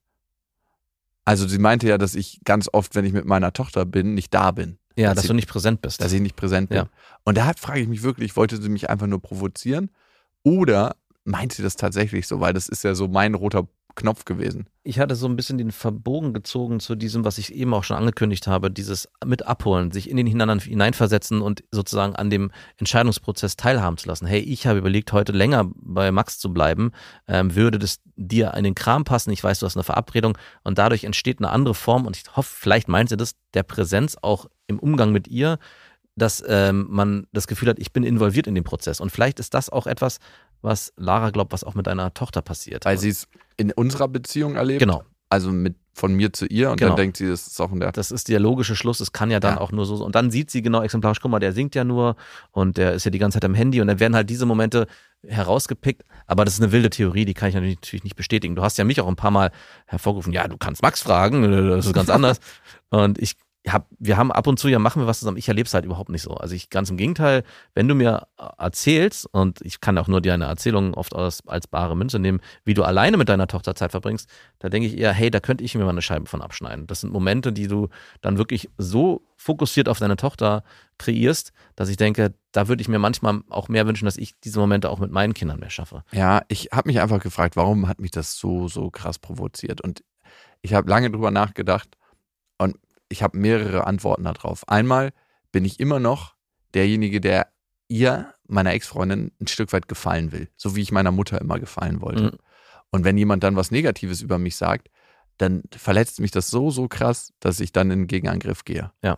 Also sie meinte ja, dass ich ganz oft, wenn ich mit meiner Tochter bin, nicht da bin. Ja, Dass dass sie- du nicht präsent bist. dass ich nicht präsent bin. Ja. Und da frage ich mich wirklich, wollte sie mich einfach nur provozieren oder meint sie das tatsächlich so? Weil das ist ja so mein roter Knopf gewesen. ich hatte so ein bisschen den Verbogen gezogen zu diesem, was ich eben auch schon angekündigt habe, dieses mit abholen, sich in den hinein- hineinversetzen und sozusagen an dem Entscheidungsprozess teilhaben zu lassen. Hey, ich habe überlegt, heute länger bei Max zu bleiben. Ähm, würde das dir in den Kram passen? Ich weiß, du hast eine Verabredung und dadurch entsteht eine andere Form und ich hoffe, vielleicht meint sie das, der Präsenz auch im Umgang mit ihr, dass ähm, man das Gefühl hat, ich bin involviert in den Prozess. Und vielleicht ist das auch etwas, was Lara glaubt, was auch mit deiner Tochter passiert. Weil sie es in unserer Beziehung erlebt. genau. Also mit von mir zu ihr und Genau. dann denkt sie, das ist auch in der. Das ist der logische Schluss. Es kann ja dann Ja. auch nur so. Und dann sieht sie genau exemplarisch, guck mal, der singt ja nur und der ist ja die ganze Zeit am Handy und dann werden halt diese Momente herausgepickt. Aber das ist eine wilde Theorie, die kann ich natürlich nicht bestätigen. Du hast ja mich auch ein paar Mal hervorgerufen, ja, du kannst Max fragen, das ist ganz anders. [LAUGHS] Und ich, hab, wir haben ab und zu ja machen wir was zusammen. Ich erlebe es halt überhaupt nicht so. Also ich ganz im Gegenteil, wenn du mir erzählst, und ich kann auch nur deine Erzählungen oft als, als bare Münze nehmen, wie du alleine mit deiner Tochter Zeit verbringst, da denke ich eher, hey, da könnte ich mir mal eine Scheibe von abschneiden. Das sind Momente, die du dann wirklich so fokussiert auf deine Tochter kreierst, dass ich denke, da würde ich mir manchmal auch mehr wünschen, dass ich diese Momente auch mit meinen Kindern mehr schaffe. Ja, ich habe mich einfach gefragt, warum hat mich das so, so krass provoziert? Und ich habe lange drüber nachgedacht und ich habe mehrere Antworten darauf. Einmal bin ich immer noch derjenige, der ihr, meiner Ex-Freundin, ein Stück weit gefallen will. So wie ich meiner Mutter immer gefallen wollte. Mhm. Und wenn jemand dann was Negatives über mich sagt, dann verletzt mich das so, so krass, dass ich dann in den Gegenangriff gehe. Ja.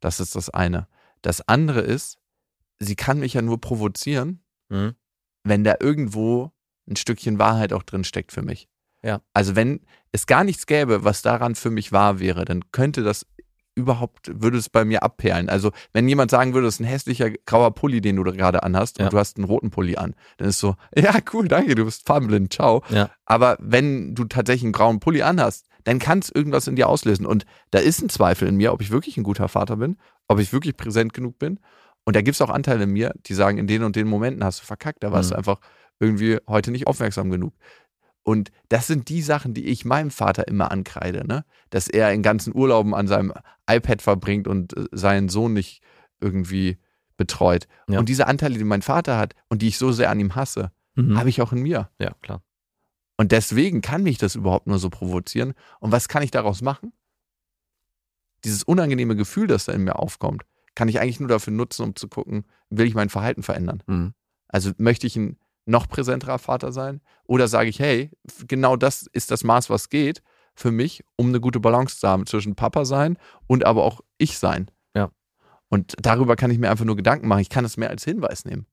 Das ist das eine. Das andere ist, sie kann mich ja nur provozieren, Mhm. wenn da irgendwo ein Stückchen Wahrheit auch drin steckt für mich. Ja. Also wenn es gar nichts gäbe, was daran für mich wahr wäre, dann könnte das überhaupt, würde es bei mir abperlen. Also wenn jemand sagen würde, das ist ein hässlicher grauer Pulli, den du da gerade anhast Ja. und du hast einen roten Pulli an, dann ist so, [LAUGHS] ja cool, danke, du bist farbenblind, ciao. Ja. Aber wenn du tatsächlich einen grauen Pulli anhast, dann kann es irgendwas in dir auslösen. Und da ist ein Zweifel in mir, ob ich wirklich ein guter Vater bin, ob ich wirklich präsent genug bin. Und da gibt es auch Anteile in mir, die sagen, in den und den Momenten hast du verkackt, da warst Mhm. du einfach irgendwie heute nicht aufmerksam genug. Und das sind die Sachen, die ich meinem Vater immer ankreide, ne? Dass er in ganzen Urlauben an seinem iPad verbringt und äh, seinen Sohn nicht irgendwie betreut. Ja. Und diese Anteile, die mein Vater hat und die ich so sehr an ihm hasse, Mhm. habe ich auch in mir. Ja, klar. Und deswegen kann mich das überhaupt nur so provozieren. Und was kann ich daraus machen? Dieses unangenehme Gefühl, das da in mir aufkommt, kann ich eigentlich nur dafür nutzen, um zu gucken, will ich mein Verhalten verändern? Mhm. Also möchte ich ein noch präsenterer Vater sein? Oder sage ich, hey, genau das ist das Maß, was geht für mich, um eine gute Balance zu haben zwischen Papa sein und aber auch ich sein. Ja. Und darüber kann ich mir einfach nur Gedanken machen. Ich kann es mehr als Hinweis nehmen.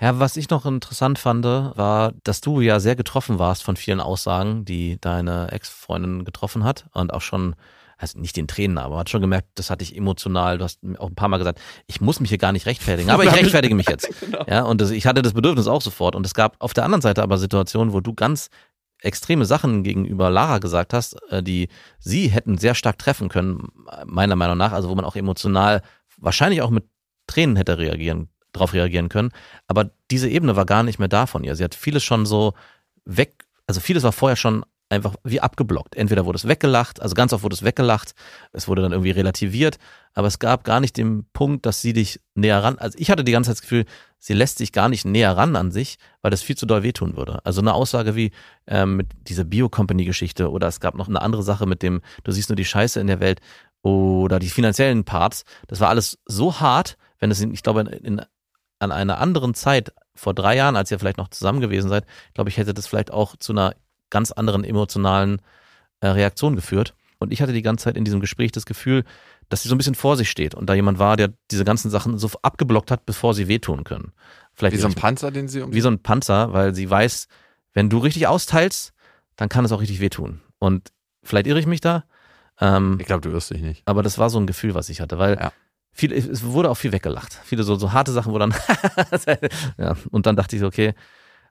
Ja, was ich noch interessant fand, war, dass du ja sehr getroffen warst von vielen Aussagen, die deine Ex-Freundin getroffen hat und auch schon, also nicht den Tränen, aber hat schon gemerkt, das hat dich emotional, du hast auch ein paar Mal gesagt, ich muss mich hier gar nicht rechtfertigen, aber ich [LAUGHS] rechtfertige mich jetzt. [LAUGHS] Ja, und das, ich hatte das Bedürfnis auch sofort und es gab auf der anderen Seite aber Situationen, wo du ganz extreme Sachen gegenüber Lara gesagt hast, äh, die sie hätten sehr stark treffen können, meiner Meinung nach, also wo man auch emotional wahrscheinlich auch mit Tränen hätte reagieren, drauf reagieren können. Aber diese Ebene war gar nicht mehr da von ihr. Sie hat vieles schon so weg, also vieles war vorher schon einfach wie abgeblockt. Entweder wurde es weggelacht, also ganz oft wurde es weggelacht, es wurde dann irgendwie relativiert, aber es gab gar nicht den Punkt, dass sie dich näher ran, also ich hatte die ganze Zeit das Gefühl, sie lässt sich gar nicht näher ran an sich, weil das viel zu doll wehtun würde. Also eine Aussage wie ähm, mit dieser Bio-Company-Geschichte oder es gab noch eine andere Sache mit dem, du siehst nur die Scheiße in der Welt oder die finanziellen Parts, das war alles so hart, wenn es, ich glaube, in, in, an einer anderen Zeit, vor drei Jahren, als ihr vielleicht noch zusammen gewesen seid, glaube ich, hätte das vielleicht auch zu einer ganz anderen emotionalen äh, Reaktion geführt. Und ich hatte die ganze Zeit in diesem Gespräch das Gefühl, dass sie so ein bisschen vor sich steht und da jemand war, der diese ganzen Sachen so abgeblockt hat, bevor sie wehtun können. Vielleicht Wie so ein Panzer, den sie um wie so ein Panzer, weil sie weiß, wenn du richtig austeilst, dann kann es auch richtig wehtun. Und vielleicht irre ich mich da, ähm, Ich glaube, du wirst dich nicht. aber das war so ein Gefühl, was ich hatte, weil Ja. viel, es wurde auch viel weggelacht. Viele so, so harte Sachen, wo dann, [LAUGHS] ja, und dann dachte ich so, okay.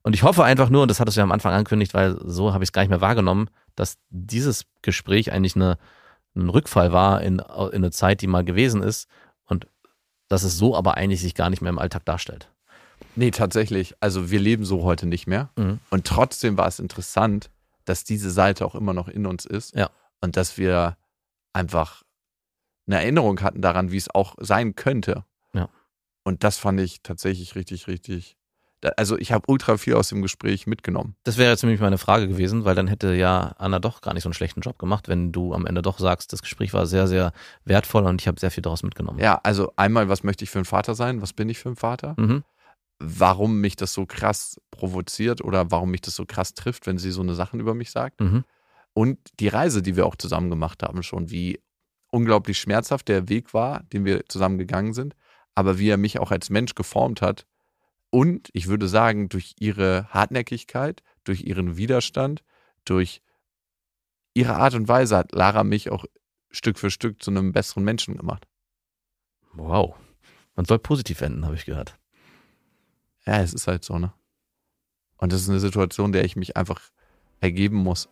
Und ich hoffe einfach nur, und das hattest du ja am Anfang angekündigt, weil so habe ich es gar nicht mehr wahrgenommen, dass dieses Gespräch eigentlich eine, ein Rückfall war in, in eine Zeit, die mal gewesen ist und dass es so aber eigentlich sich gar nicht mehr im Alltag darstellt. Nee, tatsächlich. Also wir leben so heute nicht mehr. Mhm. Und trotzdem war es interessant, dass diese Seite auch immer noch in uns ist. Ja. Und dass wir einfach eine Erinnerung hatten daran, wie es auch sein könnte. Ja. Und das fand ich tatsächlich richtig, richtig. Also ich habe ultra viel aus dem Gespräch mitgenommen. Das wäre jetzt nämlich meine Frage gewesen, weil dann hätte ja Anna doch gar nicht so einen schlechten Job gemacht, wenn du am Ende doch sagst, das Gespräch war sehr, sehr wertvoll und ich habe sehr viel daraus mitgenommen. Ja, also einmal, was möchte ich für ein Vater sein? Was bin ich für ein Vater? Mhm. Warum mich das so krass provoziert oder warum mich das so krass trifft, wenn sie so eine Sachen über mich sagt? Mhm. Und die Reise, die wir auch zusammen gemacht haben, schon, wie unglaublich schmerzhaft der Weg war, den wir zusammen gegangen sind, aber wie er mich auch als Mensch geformt hat. Und ich würde sagen, durch ihre Hartnäckigkeit, durch ihren Widerstand, durch ihre Art und Weise hat Lara mich auch Stück für Stück zu einem besseren Menschen gemacht. Wow. Man soll positiv enden, habe ich gehört. Ja, es ist halt so, ne? Und das ist eine Situation, der ich mich einfach ergeben muss,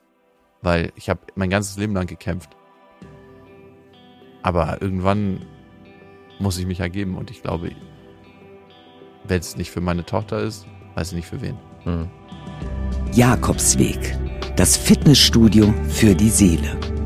weil ich habe mein ganzes Leben lang gekämpft. Aber irgendwann muss ich mich ergeben und ich glaube, wenn es nicht für meine Tochter ist, weiß ich nicht für wen. Hm. Jakobsweg. Das Fitnessstudio für die Seele.